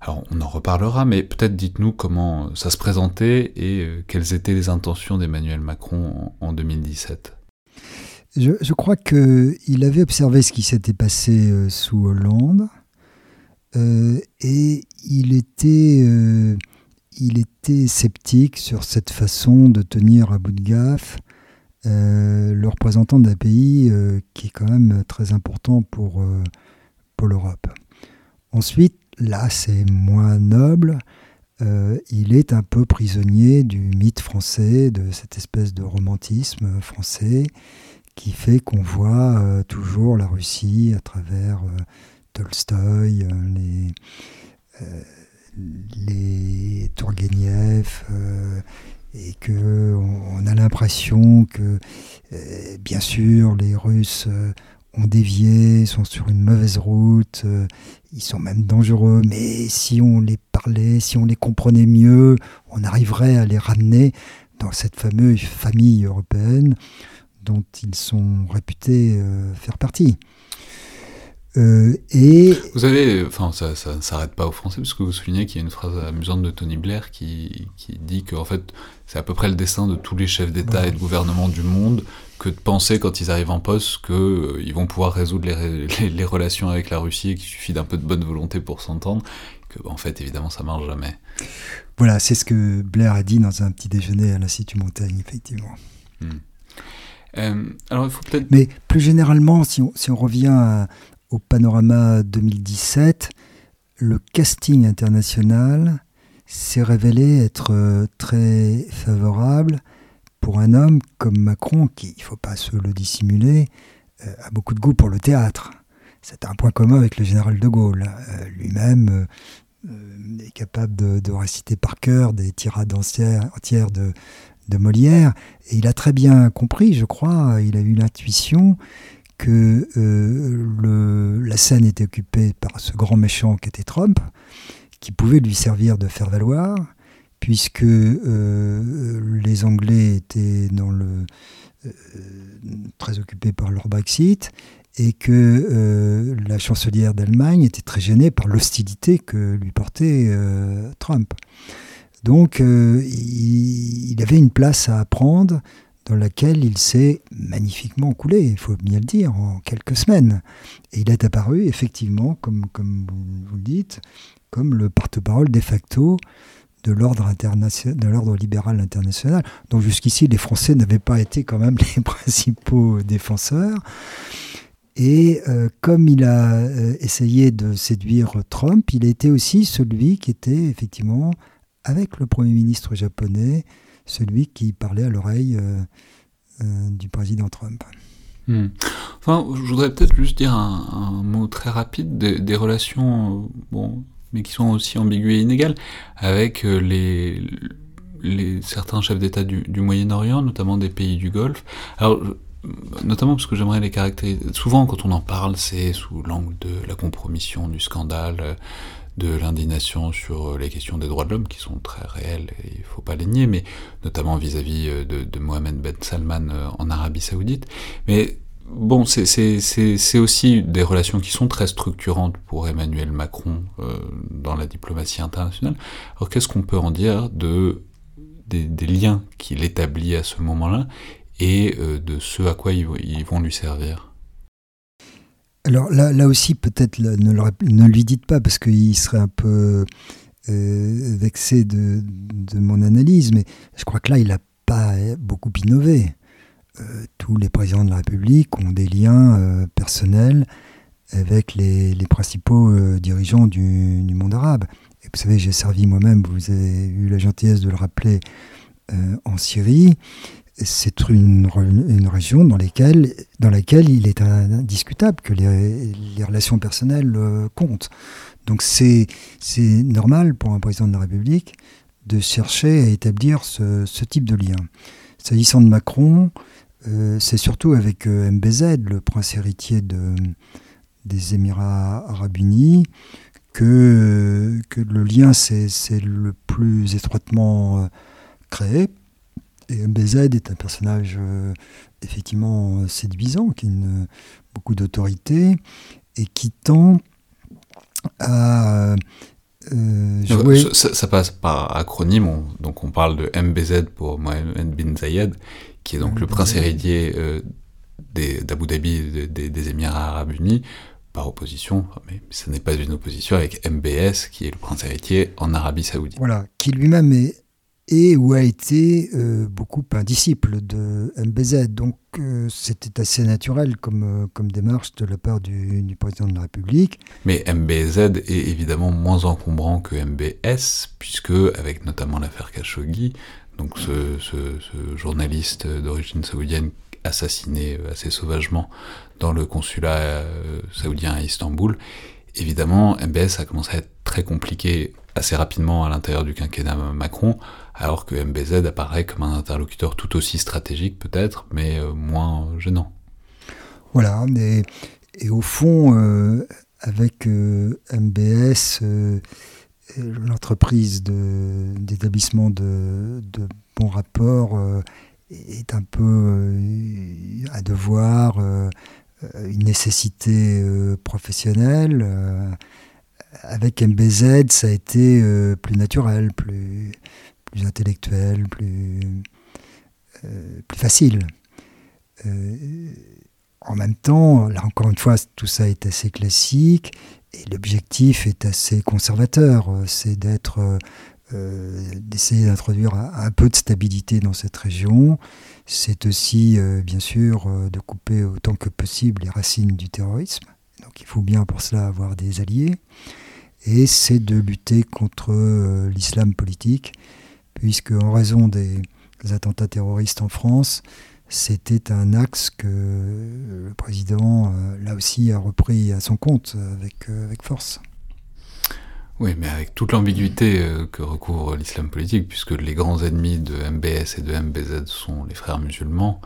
Alors on en reparlera, mais peut-être dites-nous comment ça se présentait et quelles étaient les intentions d'Emmanuel Macron en, 2017. Je, je crois qu'il avait observé ce qui s'était passé sous Hollande, euh, et il était, euh, il était sceptique sur cette façon de tenir à bout de gaffe euh, le représentant d'un pays qui est quand même très important pour, pour l'Europe. Ensuite, là c'est moins noble, il est un peu prisonnier du mythe français, de cette espèce de romantisme français qui fait qu'on voit toujours la Russie à travers Tolstoï, les, les Tourgueniev, et que on, a l'impression que, euh, bien sûr, les Russes euh, ont dévié, sont sur une mauvaise route, euh, ils sont même dangereux, mais si on les parlait, si on les comprenait mieux, on arriverait à les ramener dans cette fameuse famille européenne dont ils sont réputés faire partie. Et vous avez, enfin, ça, ne s'arrête pas aux Français, parce que vous soulignez qu'il y a une phrase amusante de Tony Blair qui, qui dit qu'en fait, c'est à peu près le dessin de tous les chefs d'État et de gouvernement du monde que de penser quand ils arrivent en poste qu'ils euh, vont pouvoir résoudre les, relations avec la Russie et qu'il suffit d'un peu de bonne volonté pour s'entendre, que en fait évidemment ça marche jamais. Voilà, c'est ce que Blair a dit dans un petit déjeuner à l'Institut Montaigne, effectivement. Hmm. Euh, alors il faut peut-être... Mais plus généralement, si on, si on revient au panorama 2017, le casting international s'est révélé être euh, très favorable pour un homme comme Macron, qui, il ne faut pas se le dissimuler, euh, a beaucoup de goût pour le théâtre. C'est un point commun avec le général de Gaulle. Euh, lui-même est capable de, réciter par cœur des tirades entières de, de Molière. Et il a très bien compris, je crois, il a eu l'intuition que le, la scène était occupée par ce grand méchant qui était Trump, qui pouvait lui servir de faire valoir, puisque euh, les Anglais étaient euh, très occupés par leur Brexit et que euh, la chancelière d'Allemagne était très gênée par l'hostilité que lui portait Trump. Donc il, il, avait une place à apprendre dans laquelle il s'est magnifiquement coulé, il faut bien le dire, en quelques semaines. Et il est apparu, effectivement, comme, vous le dites, comme le porte-parole de facto de l'ordre libéral international, dont jusqu'ici les Français n'avaient pas été quand même les principaux défenseurs. Et euh, comme il a euh, essayé de séduire Trump, il a été aussi celui qui était effectivement, avec le Premier ministre japonais, celui qui parlait à l'oreille euh, du président Trump. Hmm. Enfin, je voudrais peut-être juste dire un, mot très rapide des, relations bon, mais qui sont aussi ambiguës et inégales, avec euh, les, certains chefs d'État du, Moyen-Orient, notamment des pays du Golfe. Alors, notamment parce que j'aimerais les caractériser. Souvent, quand on en parle, c'est sous l'angle de la compromission, du scandale, euh, de l'indignation sur euh, les questions des droits de l'homme, qui sont très réelles, il ne faut pas les nier, mais notamment vis-à-vis de, de Mohamed Ben Salman en Arabie Saoudite. Mais Bon, c'est aussi des relations qui sont très structurantes pour Emmanuel Macron euh, dans la diplomatie internationale. Alors qu'est-ce qu'on peut en dire de, des, liens qu'il établit à ce moment-là et euh, de ce à quoi ils, vont lui servir? Alors là, aussi, peut-être ne, ne, lui dites pas parce qu'il serait un peu euh, vexé de, mon analyse, mais je crois que là, il n'a pas beaucoup innové. Euh, tous les présidents de la République ont des liens euh, personnels avec les, principaux dirigeants du, monde arabe. Et vous savez, j'ai servi moi-même, vous avez eu la gentillesse de le rappeler, en Syrie. C'est une, région dans, laquelle il est indiscutable que les, relations personnelles comptent. Donc c'est normal pour un président de la République de chercher à établir ce, type de lien. S'agissant de Macron, euh, c'est surtout avec euh, MBZ, le prince héritier de, des Émirats arabes unis, que, le lien s'est le plus étroitement euh, créé. Et MBZ est un personnage effectivement séduisant, qui a une, beaucoup d'autorité et qui tend à jouer... ça, passe par acronyme, donc on parle de MBZ pour Mohamed bin Zayed, qui est donc le prince héritier euh, d'Abu Dhabi des, des, Émirats arabes unis, par opposition, mais ce n'est pas une opposition avec MBS, qui est le prince héritier en Arabie saoudite. Voilà, qui lui-même est et où a été euh, beaucoup un disciple de MBZ. Donc euh, c'était assez naturel comme, euh, comme démarche de la part du, président de la République. Mais MBZ est évidemment moins encombrant que MBS, puisque avec notamment l'affaire Khashoggi, donc ce journaliste d'origine saoudienne assassiné assez sauvagement dans le consulat saoudien à Istanbul, évidemment MBS a commencé à être très compliqué assez rapidement à l'intérieur du quinquennat Macron, alors que MBZ apparaît comme un interlocuteur tout aussi stratégique peut-être, mais euh, moins gênant. Voilà, mais, et au fond, euh, avec euh, MBS, l'entreprise d'établissement de, bons rapports est un peu un devoir, une nécessité professionnelle. avec MBZ, ça a été plus naturel, plus plus intellectuel, plus, euh, plus facile. Euh, en même temps, là encore une fois, tout ça est assez classique et l'objectif est assez conservateur. C'est d'être, euh, d'essayer d'introduire un, peu de stabilité dans cette région. C'est aussi, bien sûr, de couper autant que possible les racines du terrorisme. Donc il faut bien pour cela avoir des alliés. Et c'est de lutter contre l'islam politique puisque en raison des, attentats terroristes en France, c'était un axe que le président, euh, là aussi, a repris à son compte avec, euh, force. Oui, mais avec toute l'ambiguïté euh, que recouvre l'islam politique, puisque les grands ennemis de MBS et de MBZ sont les frères musulmans,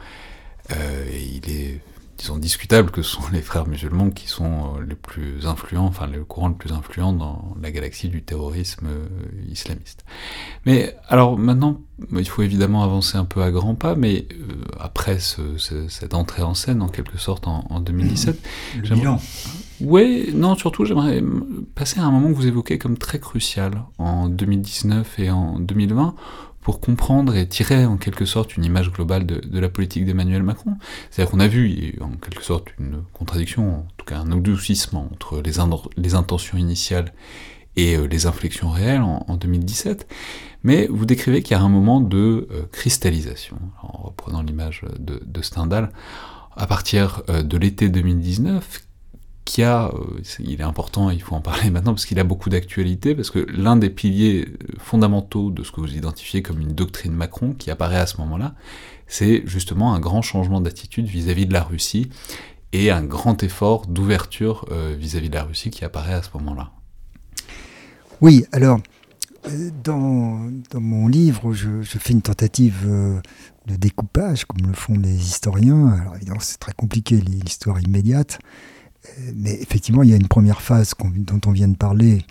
et il est disons, discutable que ce sont les frères musulmans qui sont euh, les plus influents, enfin le courant le plus influent dans la galaxie du terrorisme euh, islamiste. Mais alors maintenant, il faut évidemment avancer un peu à grands pas, mais euh, après cette entrée en scène, en quelque sorte, en, 2017... Le bilan Oui, non, surtout j'aimerais passer à un moment que vous évoquez comme très crucial, en 2019 et en 2020, pour comprendre et tirer en quelque sorte une image globale de, la politique d'Emmanuel Macron. C'est-à-dire qu'on a vu en quelque sorte une contradiction, en tout cas un adoucissement entre les, intentions initiales et euh, les inflexions réelles en, 2017, mais vous décrivez qu'il y a un moment de euh, cristallisation, en reprenant l'image de, de, Stendhal, à partir euh, de l'été 2019, qui a, euh, il est important, il faut en parler maintenant parce qu'il a beaucoup d'actualité, parce que l'un des piliers euh, fondamentaux de ce que vous identifiez comme une doctrine Macron qui apparaît à ce moment-là, c'est justement un grand changement d'attitude vis-à-vis de la Russie et un grand effort d'ouverture euh, vis-à-vis de la Russie qui apparaît à ce moment-là. Oui, alors, dans, mon livre, je, fais une tentative de découpage, comme le font les historiens. Alors évidemment, c'est très compliqué, l'histoire immédiate. Euh, mais effectivement, il y a une première phase dont on vient de parler,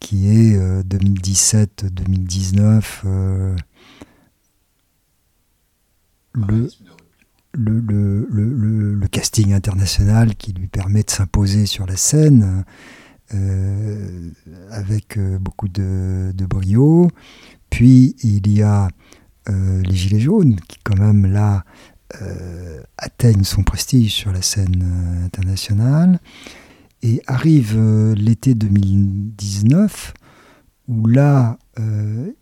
qui est 2017-2019. Euh, le, le, le, le, casting international qui lui permet de s'imposer sur la scène euh, avec beaucoup de, de, brio. Puis il y a les Gilets jaunes qui quand même là euh, atteignent son prestige sur la scène euh, internationale. Et arrive euh, l'été 2019, où là,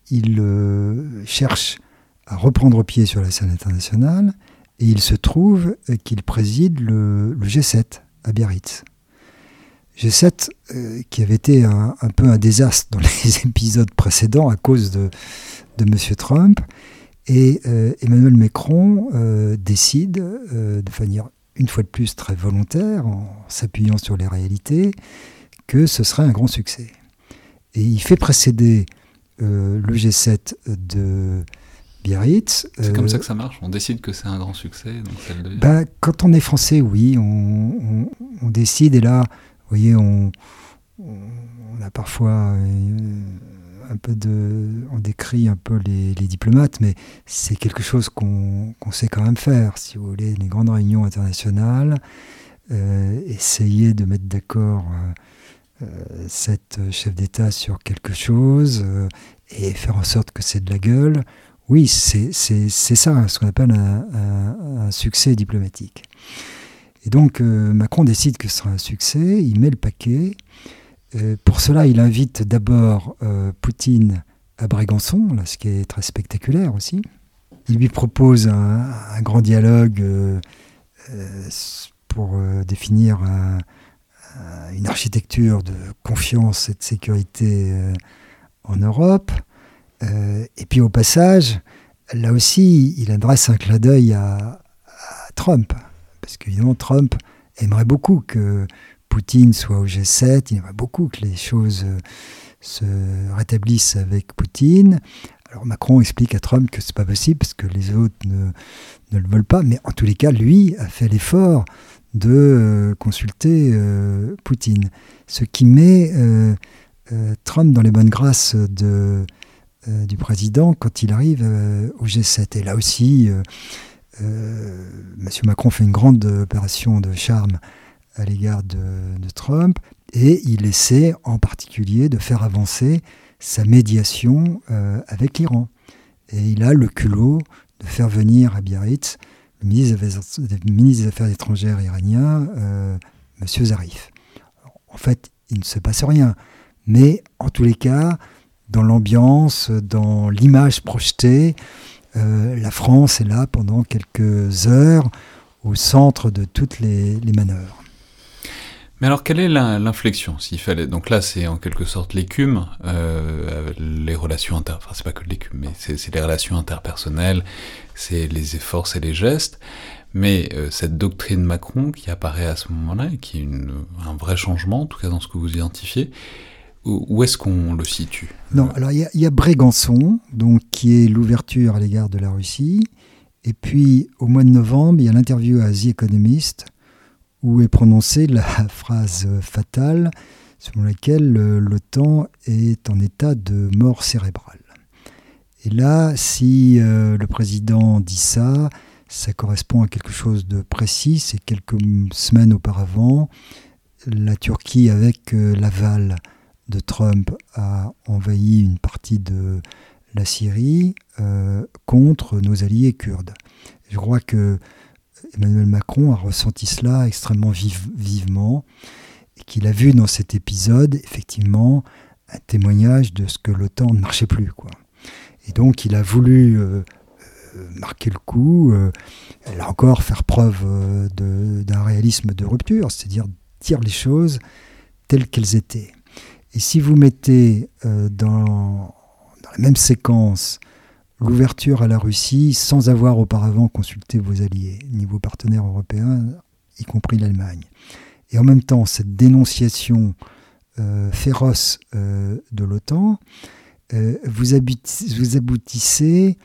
il cherche à reprendre pied sur la scène internationale, et il se trouve qu'il préside le, G7 à Biarritz. G7 qui avait été un, peu un désastre dans les épisodes précédents à cause de, de M. Trump, et euh, Emmanuel Macron euh, décide euh, de manière une fois de plus très volontaire, en s'appuyant sur les réalités, que ce serait un grand succès. Et il fait précéder le G7 de Biarritz. C'est comme ça que ça marche On décide que c'est un grand succès donc bah, Quand on est français, oui, on, on, décide et là, vous voyez, on, on a parfois un peu de, on décrit un peu les, diplomates, mais c'est quelque chose qu'on sait quand même faire. Si vous voulez, les grandes réunions internationales, euh, essayer de mettre d'accord euh, euh, cette chef d'État sur quelque chose et faire en sorte que c'est de la gueule. Oui, c'est ça, ce qu'on appelle un, succès diplomatique. Et donc Macron décide que ce sera un succès, il met le paquet. Euh, pour cela, il invite d'abord euh, Poutine à Brégançon, là, ce qui est très spectaculaire aussi. Il lui propose un, grand dialogue euh, pour définir une architecture de confiance et de sécurité en Europe. et puis au passage, là aussi, il adresse un clin d'œil à, Trump, parce qu'évidemment, Trump aimerait beaucoup que Poutine soit au G7, il aimerait beaucoup que les choses se rétablissent avec Poutine. Alors Macron explique à Trump que c'est pas possible parce que les autres ne, le veulent pas, mais en tous les cas, lui a fait l'effort de euh, consulter euh, Poutine, ce qui met euh, Trump dans les bonnes grâces du président quand il arrive au G7. Et là aussi, M. Macron fait une grande opération de charme à l'égard de, Trump, et il essaie en particulier de faire avancer sa médiation euh, avec l'Iran. Et il a le culot de faire venir à Biarritz le ministre des Affaires, étrangères iranien, euh, M. Zarif. En fait, il ne se passe rien. Mais en tous les cas, dans l'ambiance, dans l'image projetée, euh, la France est là pendant quelques heures au centre de toutes les manœuvres. Mais alors, quelle est l'inflexion s'il fallait? Donc là, c'est en quelque sorte l'écume, euh, les relations inter... Enfin, c'est pas que l'écume, mais c'est les relations interpersonnelles, c'est les efforts, c'est les gestes. Mais euh, cette doctrine Macron qui apparaît à ce moment-là, qui est un vrai changement, en tout cas dans ce que vous identifiez, où, est-ce qu'on le situe? Non, alors il y, y, a Brégançon, donc, qui est l'ouverture à l'égard de la Russie. Et puis, au mois de novembre, il y a l'interview à The Economist, est prononcée la phrase fatale selon laquelle l'OTAN est en état de mort cérébrale. Et là, si euh, le président dit ça, ça correspond à quelque chose de précis. C'est quelques semaines auparavant, la Turquie, avec euh, l'aval de Trump, a envahi une partie de la Syrie euh, contre nos alliés kurdes. Je crois que Emmanuel Macron a ressenti cela extrêmement vivement et qu'il a vu dans cet épisode effectivement un témoignage de ce que l'OTAN ne marchait plus. Quoi. Et donc il a voulu euh, euh, marquer le coup, euh, là encore faire preuve d'un réalisme de rupture, c'est-à-dire dire les choses telles qu'elles étaient. Et si vous mettez dans, dans, la même séquence l'ouverture à la Russie sans avoir auparavant consulté vos alliés, ni vos partenaires européens, y compris l'Allemagne. Et en même temps, cette dénonciation euh, féroce euh, de l'OTAN, euh, vous, vous, aboutissez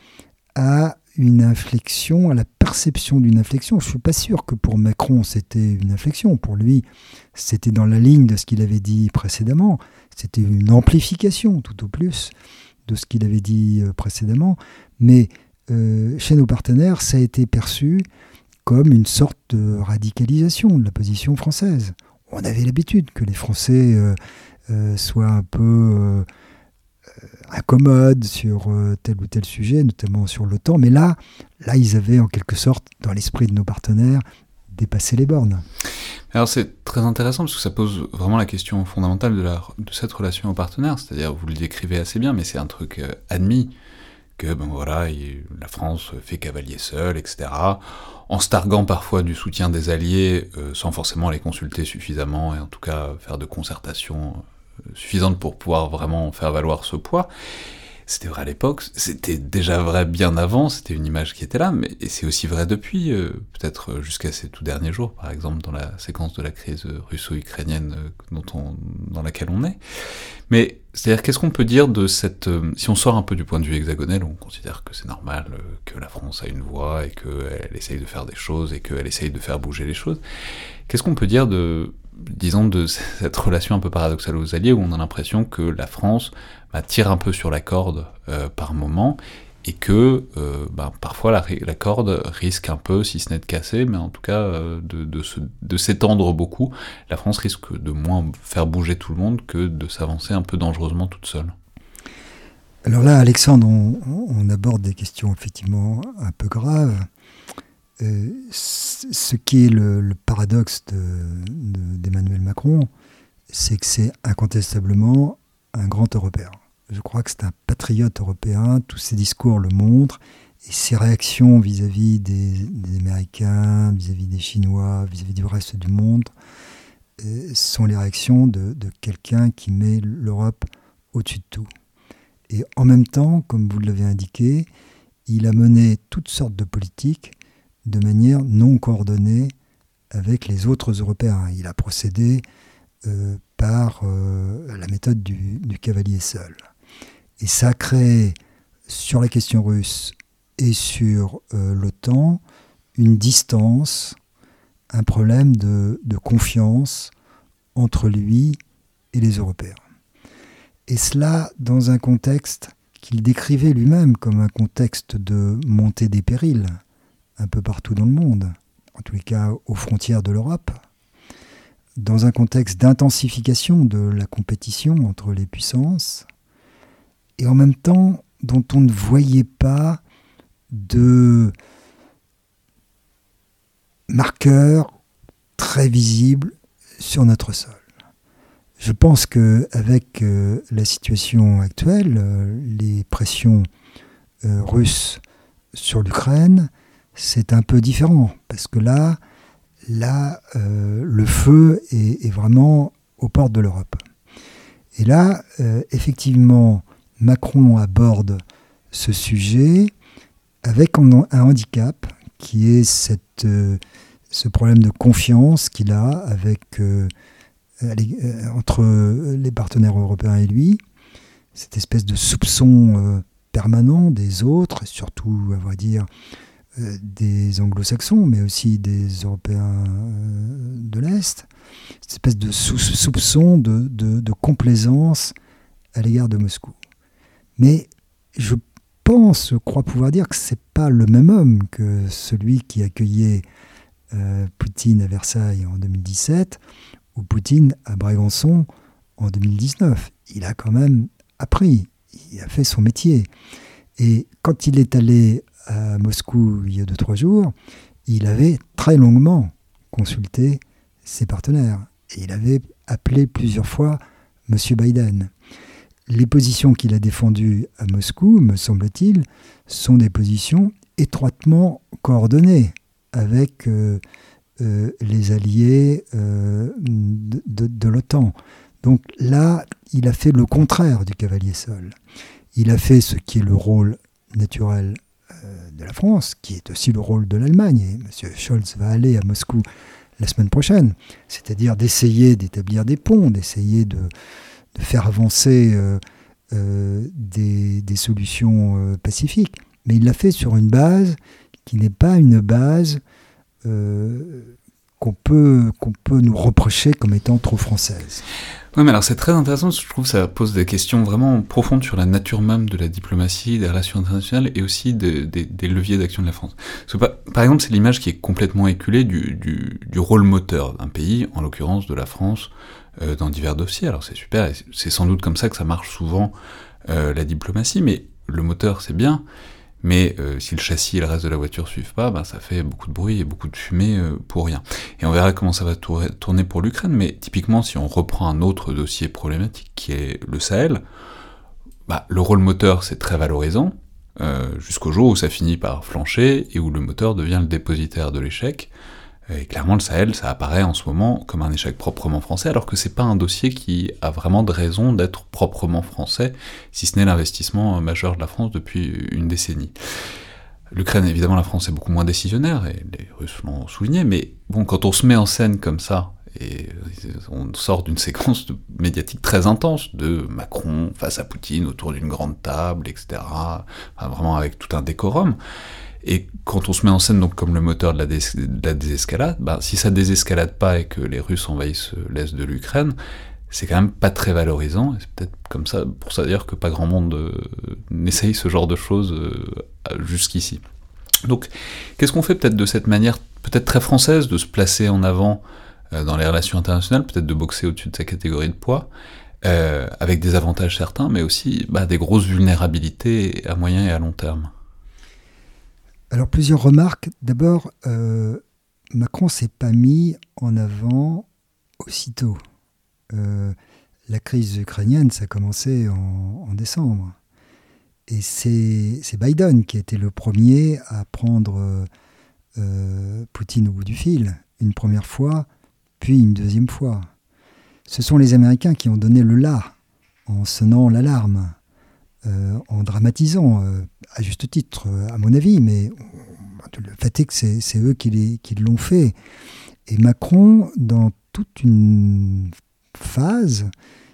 à une inflexion, à la perception d'une inflexion. Je ne suis pas sûr que pour Macron c'était une inflexion. Pour lui, c'était dans la ligne de ce qu'il avait dit précédemment. C'était une amplification tout au plus de ce qu'il avait dit euh, précédemment, mais euh, chez nos partenaires, ça a été perçu comme une sorte de radicalisation de la position française. On avait l'habitude que les Français euh, soient un peu incommodes sur tel ou tel sujet, notamment sur l'OTAN, mais là, là, ils avaient en quelque sorte, dans l'esprit de nos partenaires, dépassé les bornes. Alors c'est très intéressant parce que ça pose vraiment la question fondamentale de, cette relation au partenaire, c'est-à-dire vous le décrivez assez bien, mais c'est un truc euh, admis que ben voilà, la France fait cavalier seul, etc. En se targuant parfois du soutien des alliés euh, sans forcément les consulter suffisamment et en tout cas faire de concertation euh, suffisante pour pouvoir vraiment faire valoir ce poids. C'était vrai à l'époque, c'était déjà vrai bien avant, c'était une image qui était là, mais c'est aussi vrai depuis, euh, peut-être jusqu'à ces tout derniers jours, par exemple dans la séquence de la crise russo-ukrainienne euh, dans laquelle on est. Mais c'est-à-dire qu'est-ce qu'on peut dire de cette... Euh, si on sort un peu du point de vue hexagonal, on considère que c'est normal que la France a une voix et qu'elle essaye de faire des choses et qu'elle essaye de faire bouger les choses. Qu'est-ce qu'on peut dire de disons, de cette relation un peu paradoxale aux Alliés, où on a l'impression que la France bah, tire un peu sur la corde euh, par moment, et que euh, bah, parfois la, corde risque un peu, si ce n'est de casser, mais en tout cas euh, de, s'étendre beaucoup. La France risque de moins faire bouger tout le monde que de s'avancer un peu dangereusement toute seule. Alors là, Alexandre, on, aborde des questions effectivement un peu graves. ce qui est le, paradoxe d'Emmanuel Macron, c'est que c'est incontestablement un grand Européen Je crois que c'est un patriote européen, tous ses discours le montrent, et ses réactions vis-à-vis des, Américains, vis-à-vis des Chinois, vis-à-vis du reste du monde, euh, sont les réactions de, quelqu'un qui met l'Europe au-dessus de tout. Et en même temps, comme vous l'avez indiqué, il a mené toutes sortes de politiques de manière non coordonnée avec les autres Européens. Il a procédé euh, par euh, la méthode du, cavalier seul. Et ça a créé, sur la question russe et sur euh, l'OTAN, une distance, un problème de, de confiance entre lui et les Européens. Et cela dans un contexte qu'il décrivait lui-même comme un contexte de montée des périls un peu partout dans le monde, en tous les cas aux frontières de l'Europe, dans un contexte d'intensification de la compétition entre les puissances, et en même temps dont on ne voyait pas de marqueurs très visibles sur notre sol. Je pense qu'avec euh, la situation actuelle, euh, les pressions euh, russes sur l'Ukraine, c'est un peu différent, parce que là, là le feu est, vraiment aux portes de l'Europe. Et là, effectivement, Macron aborde ce sujet avec un, handicap qui est cette, ce problème de confiance qu'il a avec euh, entre les partenaires européens et lui, cette espèce de soupçon euh, permanent des autres, surtout, à vrai dire, euh, des anglo-saxons, mais aussi des Européens de l'Est, cette espèce de soupçon de, complaisance à l'égard de Moscou. Mais je pense, je crois pouvoir dire que ce n'est pas le même homme que celui qui accueillait Poutine à Versailles en 2017 ou Poutine à Brégançon en 2019. Il a quand même appris, il a fait son métier. Et quand il est allé à Moscou il y a deux, trois jours, il avait très longuement consulté ses partenaires. Et il avait appelé plusieurs fois M. Biden. Les positions qu'il a défendues à Moscou, me semble-t-il, sont des positions étroitement coordonnées avec euh, euh, les alliés euh, de, l'OTAN. Donc là, il a fait le contraire du cavalier seul. Il a fait ce qui est le rôle naturel de la France, qui est aussi le rôle de l'Allemagne. Et M. Scholz va aller à Moscou la semaine prochaine, c'est-à-dire d'essayer d'établir des ponts, d'essayer de, faire avancer des, des, solutions pacifiques. Mais il l'a fait sur une base qui n'est pas une base euh, qu'on peut, qu'on peut nous reprocher comme étant trop française. Oui, mais alors c'est très intéressant, je trouve que ça pose des questions vraiment profondes sur la nature même de la diplomatie, des relations internationales et aussi des, leviers d'action de la France. par, exemple, c'est l'image qui est complètement éculée du, rôle moteur d'un pays, en l'occurrence de la France, euh, dans divers dossiers. Alors c'est super, c'est sans doute comme ça que ça marche souvent euh, la diplomatie, mais le moteur c'est bien, mais euh, si le châssis et le reste de la voiture suivent pas, bah, ça fait beaucoup de bruit et beaucoup de fumée pour rien. Et on verra comment ça va tourner pour l'Ukraine, mais typiquement si on reprend un autre dossier problématique qui est le Sahel, bah, le rôle moteur c'est très valorisant, jusqu'au jour où ça finit par flancher et où le moteur devient le dépositaire de l'échec, et clairement, le Sahel, ça apparaît en ce moment comme un échec proprement français, alors que c'est pas un dossier qui a vraiment de raison d'être proprement français, si ce n'est l'investissement majeur de la France depuis une décennie. L'Ukraine, évidemment, la France est beaucoup moins décisionnaire, et les Russes l'ont souligné, mais bon, quand on se met en scène comme ça, et on sort d'une séquence médiatique très intense de Macron face à Poutine autour d'une grande table, etc., vraiment avec tout un décorum, et quand on se met en scène donc comme le moteur de la, désescalade, bah, si ça désescalade pas et que les Russes envahissent l'est de l'Ukraine, c'est quand même pas très valorisant. C'est peut-être comme ça pour ça dire que pas grand monde euh, n'essaye ce genre de choses euh, jusqu'ici. Donc, qu'est-ce qu'on fait peut-être de cette manière, peut-être très française, de se placer en avant euh, dans les relations internationales, peut-être de boxer au-dessus de sa catégorie de poids, avec des avantages certains, mais aussi bah, des grosses vulnérabilités à moyen et à long terme? Alors plusieurs remarques. D'abord, euh, Macron s'est pas mis en avant aussitôt. Euh, la crise ukrainienne, ça a commencé en, décembre. Et c'est Biden qui a été le premier à prendre euh, Poutine au bout du fil, une première fois, puis une deuxième fois. Ce sont les Américains qui ont donné le là en sonnant l'alarme, euh, en dramatisant, euh, à juste titre, à mon avis, mais le fait est que c'est eux qui l'ont fait. Et Macron, dans toute une phase,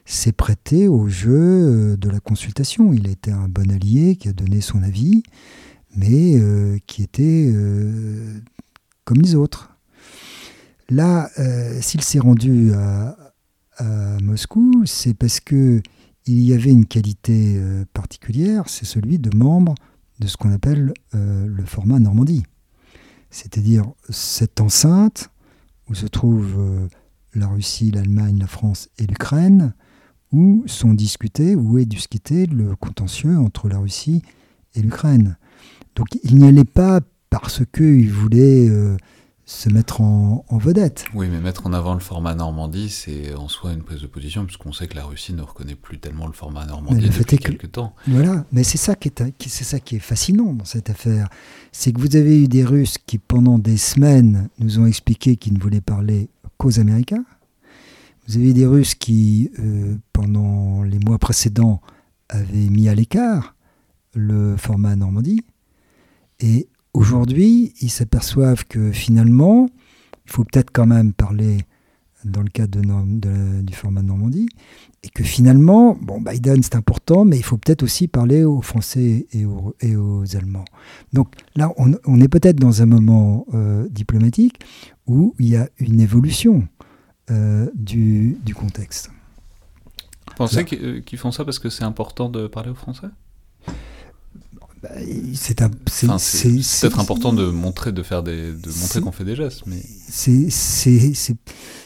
s'est prêté au jeu euh, de la consultation. Il a été un bon allié qui a donné son avis, mais euh, qui était euh, comme les autres. Là, s'il s'est rendu à, Moscou, c'est parce que il y avait une qualité particulière, c'est celui de membre de ce qu'on appelle le format Normandie. C'est-à-dire cette enceinte où se trouvent la Russie, l'Allemagne, la France et l'Ukraine, où sont discutés, où est discuté le contentieux entre la Russie et l'Ukraine. Donc il n'y allait pas parce qu'il voulait euh, se mettre en, vedette. Oui, mais mettre en avant le format Normandie, c'est en soi une prise de position, puisqu'on sait que la Russie ne reconnaît plus tellement le format Normandie depuis quelques temps. Voilà, mais c'est ça, qui est, c'est ça qui est fascinant dans cette affaire. C'est que vous avez eu des Russes qui, pendant des semaines, nous ont expliqué qu'ils ne voulaient parler qu'aux Américains. Vous avez des Russes qui, euh, pendant les mois précédents, avaient mis à l'écart le format Normandie. Et aujourd'hui, ils s'aperçoivent que finalement, il faut peut-être quand même parler dans le cadre de, du format Normandie, et que finalement, bon, Biden c'est important, mais il faut peut-être aussi parler aux Français et aux, et aux Allemands. Donc là, on, est peut-être dans un moment euh, diplomatique où il y a une évolution. Euh, du, du, contexte. Vous pensez euh, qu'ils font ça parce que c'est important de parler aux Français? Bah, c'est peut-être important de montrer, de faire des, de montrer qu'on fait des gestes, mais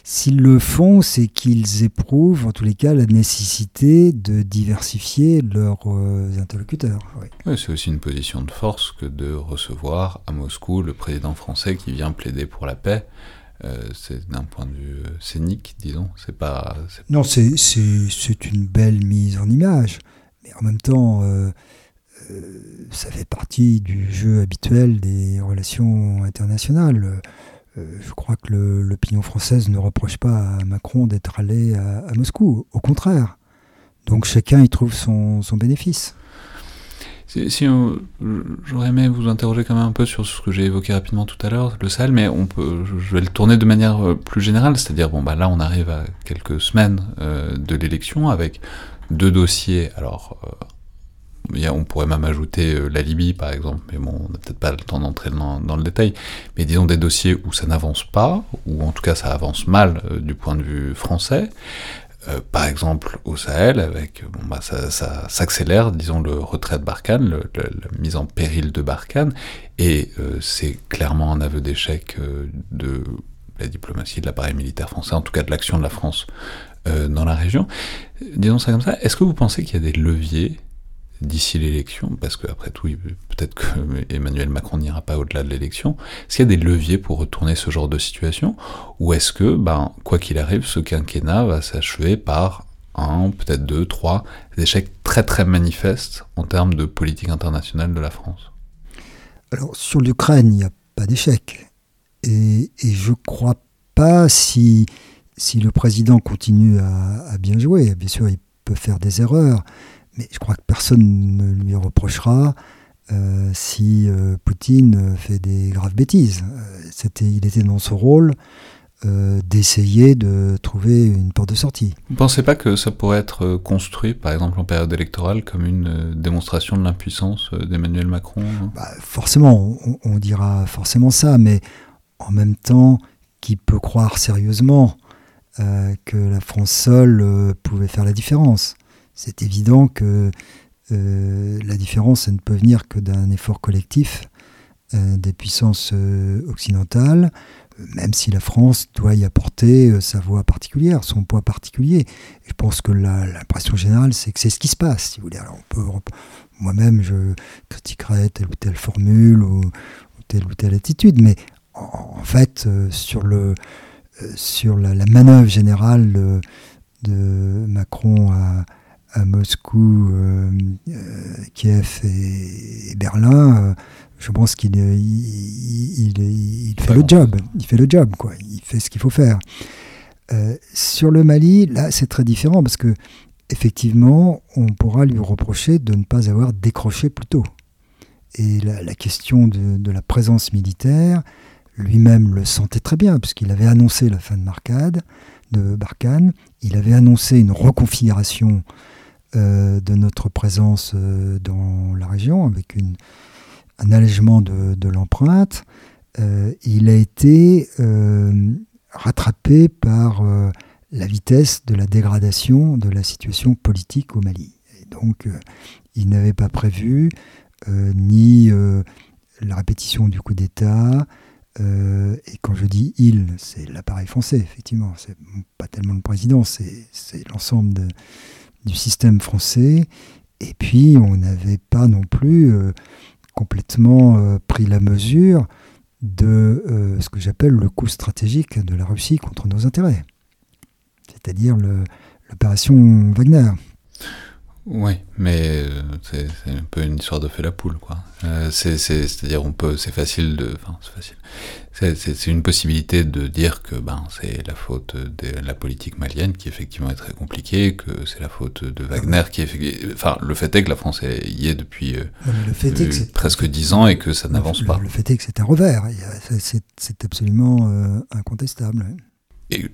s'ils le font, c'est qu'ils éprouvent, en tous les cas, la nécessité de diversifier leurs euh, interlocuteurs. Oui. c'est aussi une position de force que de recevoir à Moscou le président français qui vient plaider pour la paix. Euh, c'est d'un point de vue euh, scénique, disons. C'est pas. Non, c'est une belle mise en image, mais en même temps, euh, ça fait partie du jeu habituel des relations internationales. je crois que l'opinion française ne reproche pas à Macron d'être allé à, Moscou, au contraire. Donc chacun y trouve son bénéfice. Si, j'aurais aimé vous interroger quand même un peu sur ce que j'ai évoqué rapidement tout à l'heure, le Sahel, mais on peut, je vais le tourner de manière euh, plus générale, c'est-à-dire bon bah là on arrive à quelques semaines euh, de l'élection avec deux dossiers. Alors euh, on pourrait même ajouter la Libye par exemple, mais bon on n'a peut-être pas le temps d'entrer dans, le détail. Mais disons des dossiers où ça n'avance pas, ou en tout cas ça avance mal du point de vue français. Euh, par exemple au Sahel, avec bon bah ça, s'accélère, disons le retrait de Barkhane, la mise en péril de Barkhane, et euh, c'est clairement un aveu d'échec euh, de la diplomatie, de l'appareil militaire français, en tout cas de l'action de la France dans la région. Disons ça comme ça. Est-ce que vous pensez qu'il y a des leviers d'ici l'élection, parce qu'après tout, peut-être que Emmanuel Macron n'ira pas au-delà de l'élection, est-ce qu'il y a des leviers pour retourner ce genre de situation, ou est-ce que, ben, quoi qu'il arrive, ce quinquennat va s'achever par un, peut-être deux, trois échecs très très manifestes en termes de politique internationale de la France? Alors, sur l'Ukraine, il n'y a pas d'échec. Et, je ne crois pas si, si le président continue à bien jouer. Bien sûr, il peut faire des erreurs, mais je crois que personne ne lui reprochera euh, si euh, Poutine fait des graves bêtises. Euh, c'était, il était dans son rôle d'essayer de trouver une porte de sortie. Vous ne pensez pas que ça pourrait être construit, par exemple en période électorale, comme une démonstration de l'impuissance d'Emmanuel Macron bah, Forcément, on, on, dira forcément ça, mais en même temps, qui peut croire sérieusement que la France seule pouvait faire la différence? C'est évident que euh, la différence ne peut venir que d'un effort collectif euh, des puissances euh, occidentales, même si la France doit y apporter sa voix particulière, son poids particulier. je pense que l'impression générale, c'est que c'est ce qui se passe, si vous voulez. Alors on peut, moi-même, je critiquerais telle ou telle formule ou, telle ou telle attitude, mais en, fait, sur, le, sur la, la manœuvre générale de Macron à, Moscou, Kiev et, Berlin, je pense qu'il il, fait le job. Il fait le job, quoi. Il fait ce qu'il faut faire. sur le Mali, là, c'est très différent parce que effectivement, on pourra lui reprocher de ne pas avoir décroché plus tôt. Et la, question de, la présence militaire, lui-même le sentait très bien, puisqu'il avait annoncé la fin de Marcade, de Barkhane, il avait annoncé une reconfiguration euh, de notre présence euh, dans la région, avec un allègement de, l'empreinte. Euh, il a été rattrapé par la vitesse de la dégradation de la situation politique au Mali. Et donc, il n'avait pas prévu ni la répétition du coup d'État. Et quand je dis il, c'est l'appareil français, effectivement. C'est pas tellement le président, c'est l'ensemble du système français. Et puis, on n'avait pas non plus complètement pris la mesure de ce que j'appelle le coût stratégique de la Russie contre nos intérêts, c'est-à-dire l'opération Wagner. Oui, mais euh, c'est un peu une histoire de fait la poule, quoi. Euh, c'est-à-dire, on peut, c'est facile de, enfin, c'est facile. C'est une possibilité de dire que ben c'est la faute de la politique malienne qui effectivement est très compliquée, que c'est la faute de Wagner qui est, enfin, le fait est que la France y est depuis euh, presque dix ans et que ça n'avance pas. Le fait est que c'est un revers. C'est absolument incontestable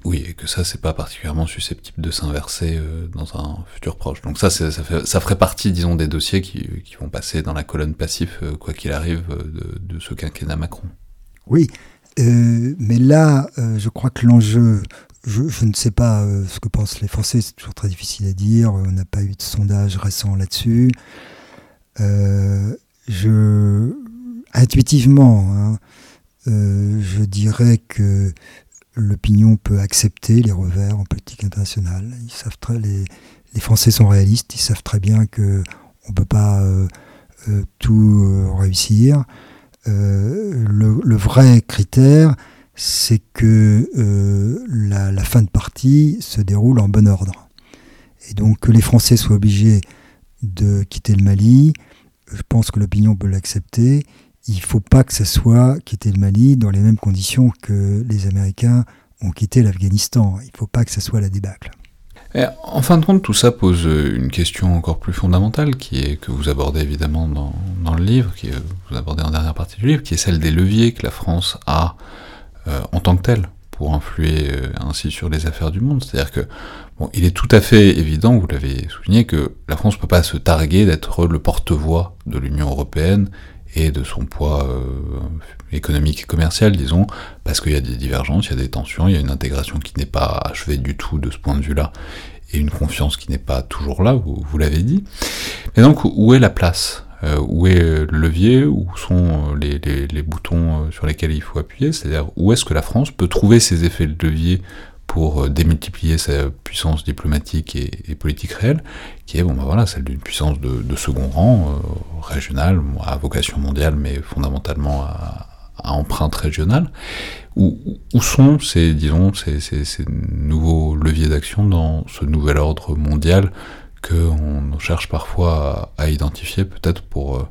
oui, et que ça, c'est pas particulièrement susceptible de s'inverser euh, dans un futur proche. Donc ça, ça, ça, ferait partie, disons, des dossiers qui, vont passer dans la colonne passif, euh, quoi qu'il arrive, euh, de, ce quinquennat Macron. Oui, mais là, je crois que l'enjeu, je, ne sais pas ce que pensent les Français, c'est toujours très difficile à dire, on n'a pas eu de sondage récent là-dessus. je, intuitivement, hein, je dirais que l'opinion peut accepter les revers en politique internationale. Ils savent très, les, Français sont réalistes, ils savent très bien que on peut pas euh, euh, tout euh, réussir. Le, vrai critère, c'est que la, fin de partie se déroule en bon ordre. Et donc que les Français soient obligés de quitter le Mali, je pense que l'opinion peut l'accepter il ne faut pas que ce soit quitter le Mali dans les mêmes conditions que les Américains ont quitté l'Afghanistan. Il ne faut pas que ce soit la débâcle. en fin de compte, tout ça pose euh, une question encore plus fondamentale, qui est que vous abordez évidemment dans, le livre, qui vous abordez en dernière partie du livre, qui est celle des leviers que la France a euh, en tant que telle pour influer euh, ainsi sur les affaires du monde. C'est-à-dire que bon, il est tout à fait évident, vous l'avez souligné, que la France ne peut pas se targuer d'être le porte-voix de l'Union européenne et de son poids euh, économique et commercial, disons, parce qu'il y a des divergences, il y a des tensions, il y a une intégration qui n'est pas achevée du tout de ce point de vue-là, et une confiance qui n'est pas toujours là, vous, l'avez dit. Mais donc, où est la place euh, Où est le levier Où sont les, les, boutons sur lesquels il faut appuyer? C'est-à-dire, où est-ce que la France peut trouver ses effets de levier pour euh, démultiplier sa puissance diplomatique et, politique réelle, qui est bon, bah voilà, celle d'une puissance de, second rang, euh, régionale, à vocation mondiale, mais fondamentalement à, empreinte régionale. Où, sont ces, disons, ces, ces, nouveaux leviers d'action dans ce nouvel ordre mondial qu'on cherche parfois à, identifier, peut-être pour euh,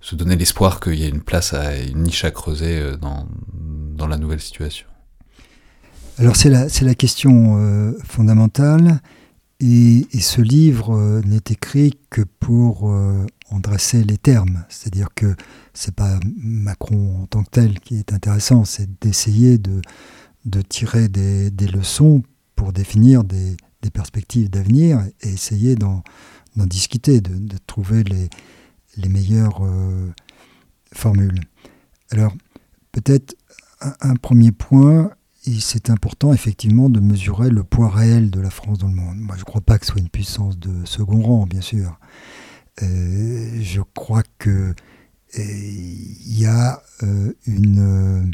se donner l'espoir qu'il y ait une place, à, une niche à creuser dans, dans la nouvelle situation? Alors c'est la, question euh, fondamentale et, ce livre euh, n'est écrit que pour euh, en dresser les termes. C'est-à-dire que c'est pas Macron en tant que tel qui est intéressant, c'est d'essayer de, tirer des, leçons pour définir des, perspectives d'avenir et essayer d'en discuter, de, trouver les meilleures formules. Alors peut-être un premier point, c'est important effectivement de mesurer le poids réel de la France dans le monde. Moi, je ne crois pas que ce soit une puissance de second rang, bien sûr. Euh, je crois que euh, il y a euh, une,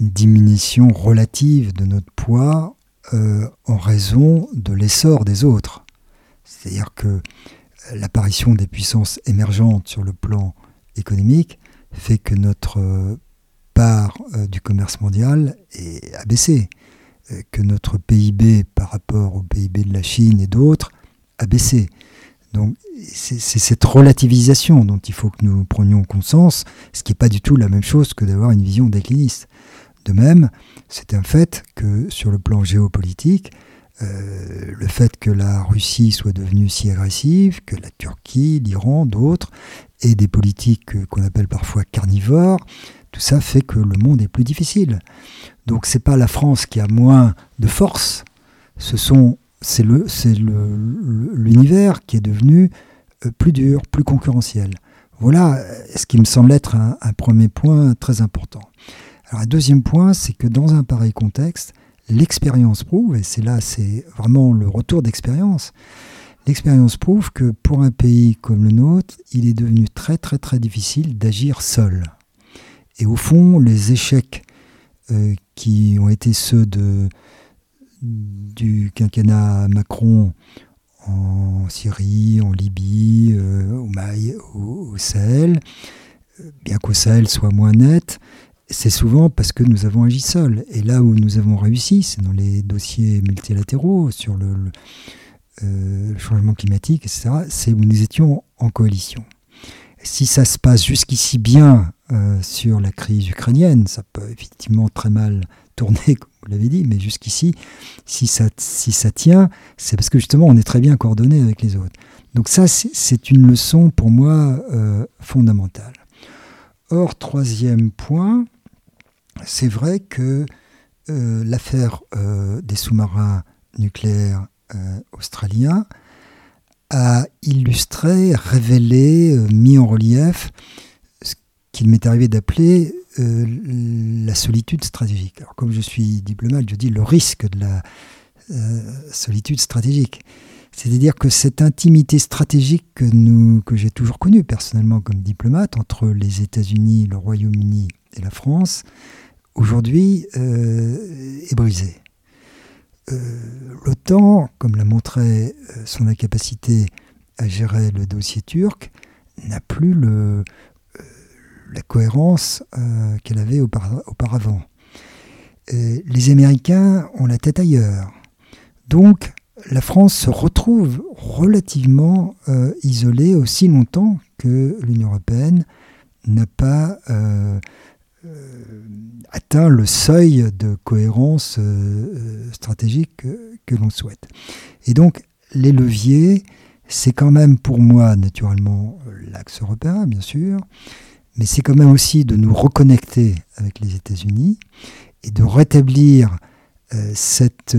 diminution relative de notre poids en raison de l'essor des autres. C'est-à-dire que l'apparition des puissances émergentes sur le plan économique fait que notre euh, du commerce mondial est abaissée. que notre PIB par rapport au PIB de la Chine et d'autres a baissé. Donc c'est cette relativisation dont il faut que nous prenions conscience, ce qui n'est pas du tout la même chose que d'avoir une vision décliniste. De même, c'est un fait que sur le plan géopolitique, euh, le fait que la Russie soit devenue si agressive, que la Turquie, l'Iran, d'autres, aient des politiques qu'on appelle parfois carnivores, tout ça fait que le monde est plus difficile. Donc c'est pas la France qui a moins de force, ce sont c'est le c'est l'univers qui est devenu euh, plus dur, plus concurrentiel. Voilà euh, ce qui me semble être un, un premier point très important. Alors un deuxième point, c'est que dans un pareil contexte, l'expérience prouve, et c'est là, c'est vraiment le retour d'expérience, l'expérience prouve que pour un pays comme le nôtre, il est devenu très très très difficile d'agir seul. Et au fond, les échecs euh, qui ont été ceux de, du quinquennat Macron en Syrie, en Libye, euh, au, au, au, Sahel, euh, bien qu'au Sahel soit moins net, c'est souvent parce que nous avons agi seuls. Et là où nous avons réussi, c'est dans les dossiers multilatéraux sur le, changement climatique, etc., c'est où nous étions en coalition. Si ça se passe jusqu'ici bien euh, sur la crise ukrainienne, ça peut effectivement très mal tourner, comme vous l'avez dit, mais jusqu'ici, si ça, si ça tient, c'est parce que justement on est très bien coordonné avec les autres. Donc ça, c'est une leçon pour moi euh, fondamentale. Or, troisième point, c'est vrai que euh, l'affaire des sous-marins nucléaires euh, a illustré, révélé, mis en relief ce qu'il m'est arrivé d'appeler la solitude stratégique. Alors comme je suis diplomate, je dis le risque de la solitude stratégique. C'est-à-dire que cette intimité stratégique que, que j'ai toujours connue personnellement comme diplomate entre les États-Unis, le Royaume-Uni et la France, aujourd'hui euh, est brisée. Euh, L'OTAN, comme l'a montré euh, son incapacité à gérer le dossier turc, n'a plus le, la cohérence qu'elle avait auparavant. les Américains ont la tête ailleurs. Donc, la France se retrouve relativement isolée aussi longtemps que l'Union européenne n'a pas euh, atteint le seuil de cohérence euh, euh, stratégique que, l'on souhaite. Et donc, les leviers, c'est quand même pour moi, naturellement, l'axe européen, bien sûr, mais c'est quand même aussi de nous reconnecter avec les États-Unis et de rétablir cette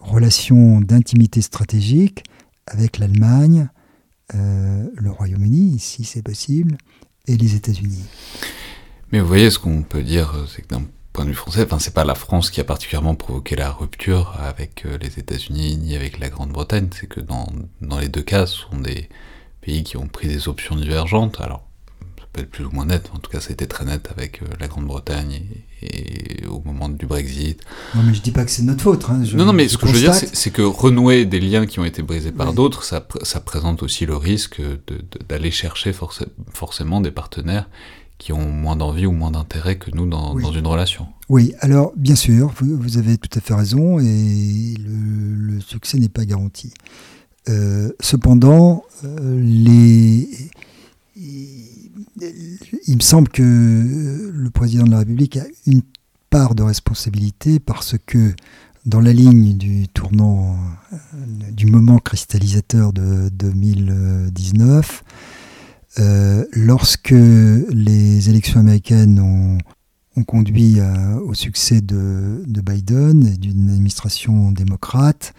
relation d'intimité stratégique avec l'Allemagne, le Royaume-Uni, si c'est possible, et les États-Unis. Mais vous voyez, ce qu'on peut dire, euh, c'est que d'un point de vue français, enfin, c'est pas la France qui a particulièrement provoqué la rupture avec euh, les États-Unis ni avec la Grande-Bretagne, c'est que dans, dans les deux cas, ce sont des pays qui ont pris des options divergentes. Alors, ça peut être plus ou moins net, en tout cas, ça a été très net avec euh, la Grande-Bretagne et, au moment du Brexit. Non, mais je dis pas que c'est notre faute. Hein, non, non, mais ce que je veux dire, c'est que renouer des liens qui ont été brisés par d'autres, ça, ça, présente aussi le risque d'aller chercher forcément des partenaires qui ont moins d'envie ou moins d'intérêt que nous dans, une relation. Oui, alors bien sûr, vous, avez tout à fait raison et le, succès n'est pas garanti. Euh, cependant, euh, les, il me semble que le président de la République a une part de responsabilité parce que dans la ligne du tournant euh, du moment cristallisateur de 2019, euh, lorsque les élections américaines ont, conduit au succès de, Biden et d'une administration démocrate,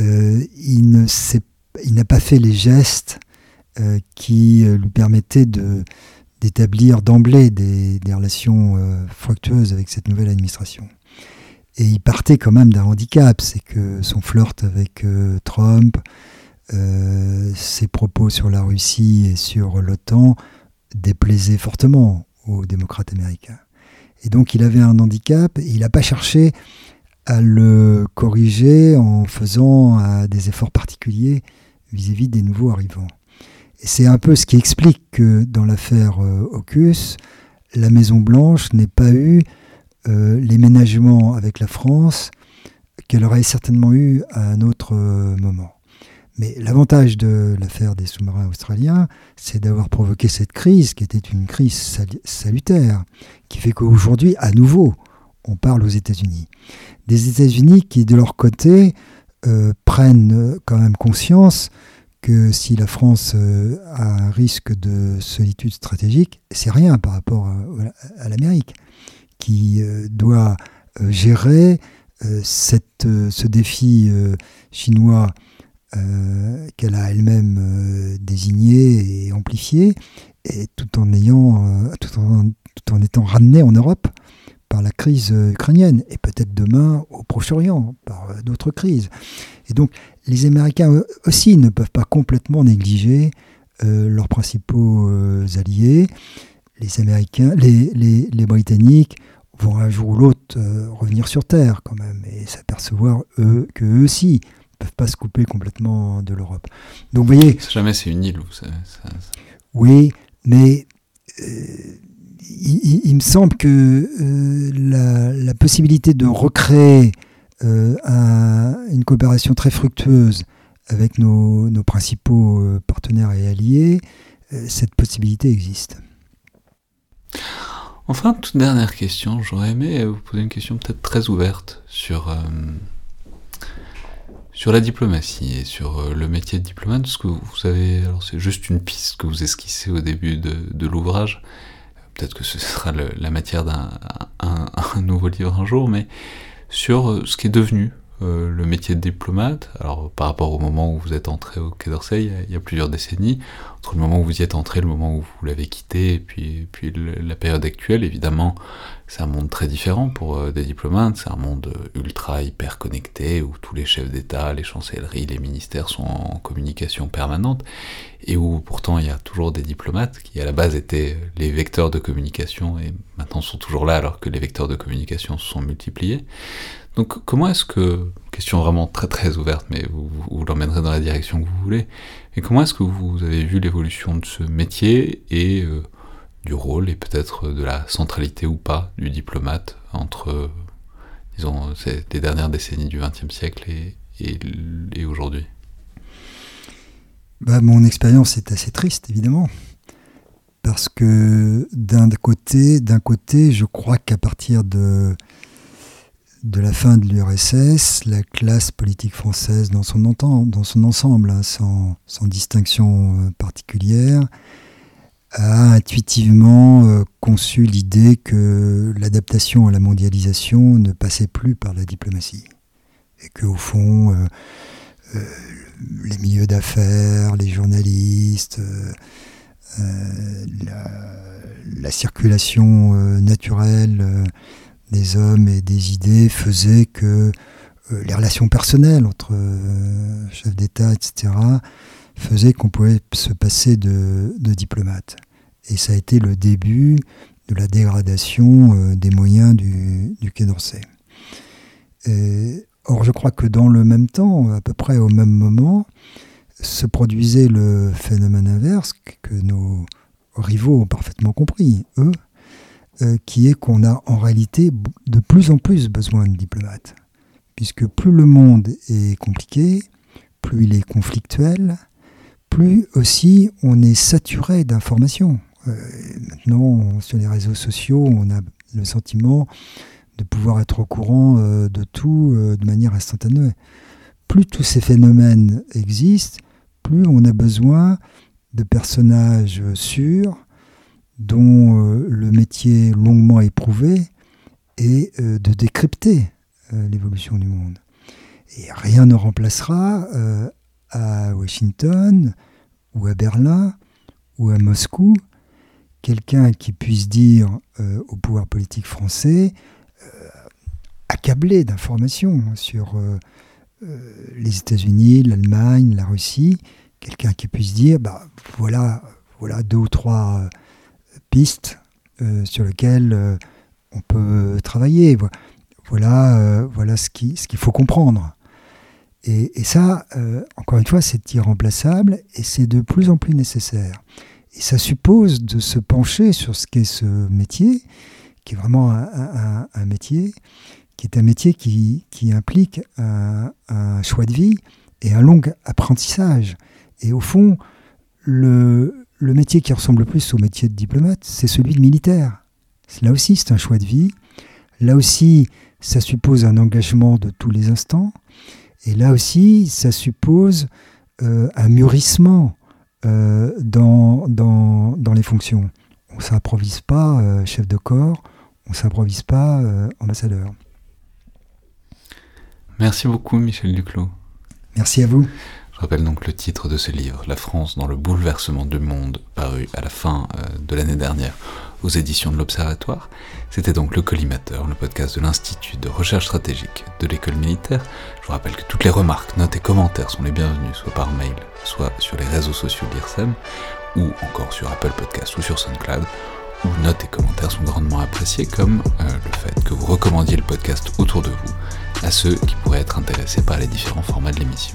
euh, il n'a pas fait les gestes euh, qui lui permettaient d'établir d'emblée des, des, relations fructueuses avec cette nouvelle administration. Et il partait quand même d'un handicap, c'est que son flirt avec Trump, euh, ses propos sur la Russie et sur l'OTAN déplaisaient fortement aux démocrates américains. Et donc il avait un handicap et il n'a pas cherché à le corriger en faisant euh, des efforts particuliers vis-à-vis des nouveaux arrivants. Et c'est un peu ce qui explique que dans l'affaire euh, la Maison Blanche n'ait pas eu les ménagements avec la France qu'elle aurait certainement eu à un autre moment. Mais l'avantage de l'affaire des sous-marins australiens, c'est d'avoir provoqué cette crise, qui était une crise salutaire, qui fait qu'aujourd'hui, à nouveau, on parle aux États-Unis. Des États-Unis qui, de leur côté, euh, prennent quand même conscience que si la France euh, a un risque de solitude stratégique, c'est rien par rapport à, l'Amérique, qui euh, doit gérer cette, ce défi chinois qu'elle a elle-même désigné et amplifié, et tout en ayant, tout en, étant ramenée en Europe par la crise euh, ukrainienne et peut-être demain au Proche-Orient par euh, d'autres crises. Et donc les Américains aussi ne peuvent pas complètement négliger euh, leurs principaux alliés. Les Américains, les, Britanniques vont un jour ou l'autre revenir sur Terre quand même et s'apercevoir eux, que eux aussi peuvent pas se couper complètement de l'Europe. Donc vous voyez... Jamais c'est une île. Ça, ça... Oui, mais il, me semble que euh, la, possibilité de recréer euh, une coopération très fructueuse avec nos, principaux euh, partenaires et alliés, cette possibilité existe. Enfin, toute dernière question, j'aurais aimé vous poser une question peut-être très ouverte sur, sur la diplomatie et sur le métier de diplomate, parce que vous avez, alors c'est juste une piste que vous esquissez au début de l'ouvrage, peut-être que ce sera la matière d'un un, nouveau livre un jour, mais sur euh, ce qui est devenu euh, le métier de diplomate, alors par rapport au moment où vous êtes entré au Quai d'Orsay, il, y a plusieurs décennies, entre le moment où vous y êtes entré, le moment où vous l'avez quitté, et puis, la période actuelle, évidemment, c'est un monde très différent pour euh, des diplomates, c'est un monde ultra hyper connecté, où tous les chefs d'État, les chancelleries, les ministères sont en communication permanente, et où pourtant il y a toujours des diplomates qui à la base étaient les vecteurs de communication, et maintenant sont toujours là alors que les vecteurs de communication se sont multipliés. Donc comment est-ce que, question vraiment très très ouverte, mais vous, l'emmènerez dans la direction que vous voulez, mais comment est-ce que vous avez vu l'évolution de ce métier et euh, du rôle et peut-être de la centralité ou pas du diplomate entre, disons, les dernières décennies du XXe siècle et, et, aujourd'hui? Bah, Mon expérience est assez triste, évidemment. Parce que d'un côté, d'un côté, je crois qu'à partir de de la fin de l'URSS, la classe politique française dans son, ensemble, hein, sans, distinction euh, particulière, a intuitivement euh, conçu l'idée que l'adaptation à la mondialisation ne passait plus par la diplomatie. Et qu'au fond, euh, les milieux d'affaires, les journalistes, la, circulation naturelle des hommes et des idées faisaient que euh, les relations personnelles entre euh, chefs d'État, etc., faisaient qu'on pouvait se passer de, diplomates. Et ça a été le début de la dégradation euh, des moyens du, du Quai d'Orsay. or, je crois que dans le même temps, à peu près au même moment, se produisait le phénomène inverse que nos rivaux ont parfaitement compris. Eux, euh, qui est qu'on a en réalité de plus en plus besoin de diplomates. Puisque plus le monde est compliqué, plus il est conflictuel, plus aussi on est saturé d'informations. Euh, maintenant, sur les réseaux sociaux, on a le sentiment de pouvoir être au courant euh, de tout de manière instantanée. Plus tous ces phénomènes existent, plus on a besoin de personnages sûrs, dont euh, le métier longuement éprouvé est euh, de décrypter euh, l'évolution du monde. Et rien ne remplacera à Washington ou à Berlin ou à Moscou quelqu'un qui puisse dire au pouvoir politique français, accablé d'informations sur les États-Unis, l'Allemagne, la Russie, quelqu'un qui puisse dire, bah, voilà, voilà deux ou trois euh, sur lesquelles euh, on peut travailler. Voilà, euh, voilà ce qu'il ce qu'il faut comprendre. Et, ça, encore une fois, c'est irremplaçable et c'est de plus en plus nécessaire. Et ça suppose de se pencher sur ce qu'est ce métier, qui est vraiment un, métier qui est un métier qui, implique un, choix de vie et un long apprentissage. Et au fond, le, le métier qui ressemble le plus au métier de diplomate, c'est celui de militaire. Là aussi, c'est un choix de vie. Là aussi, ça suppose un engagement de tous les instants. Et là aussi, ça suppose euh, un mûrissement euh, dans, dans, dans, les fonctions. On ne s'improvise pas euh, chef de corps, on ne s'improvise pas ambassadeur. Merci beaucoup Michel Duclos. Merci à vous. Je rappelle donc le titre de ce livre, La France dans le bouleversement du monde, paru à la fin de l'année dernière aux éditions de l'Observatoire. C'était donc le Collimateur, le podcast de l'Institut de recherche stratégique de l'école militaire. Je vous rappelle que toutes les remarques, notes et commentaires sont les bienvenus, soit par mail, soit sur les réseaux sociaux d'IRSEM, ou encore sur Apple Podcast ou sur SoundCloud, où notes et commentaires sont grandement appréciés, comme euh, le fait que vous recommandiez le podcast autour de vous à ceux qui pourraient être intéressés par les différents formats de l'émission.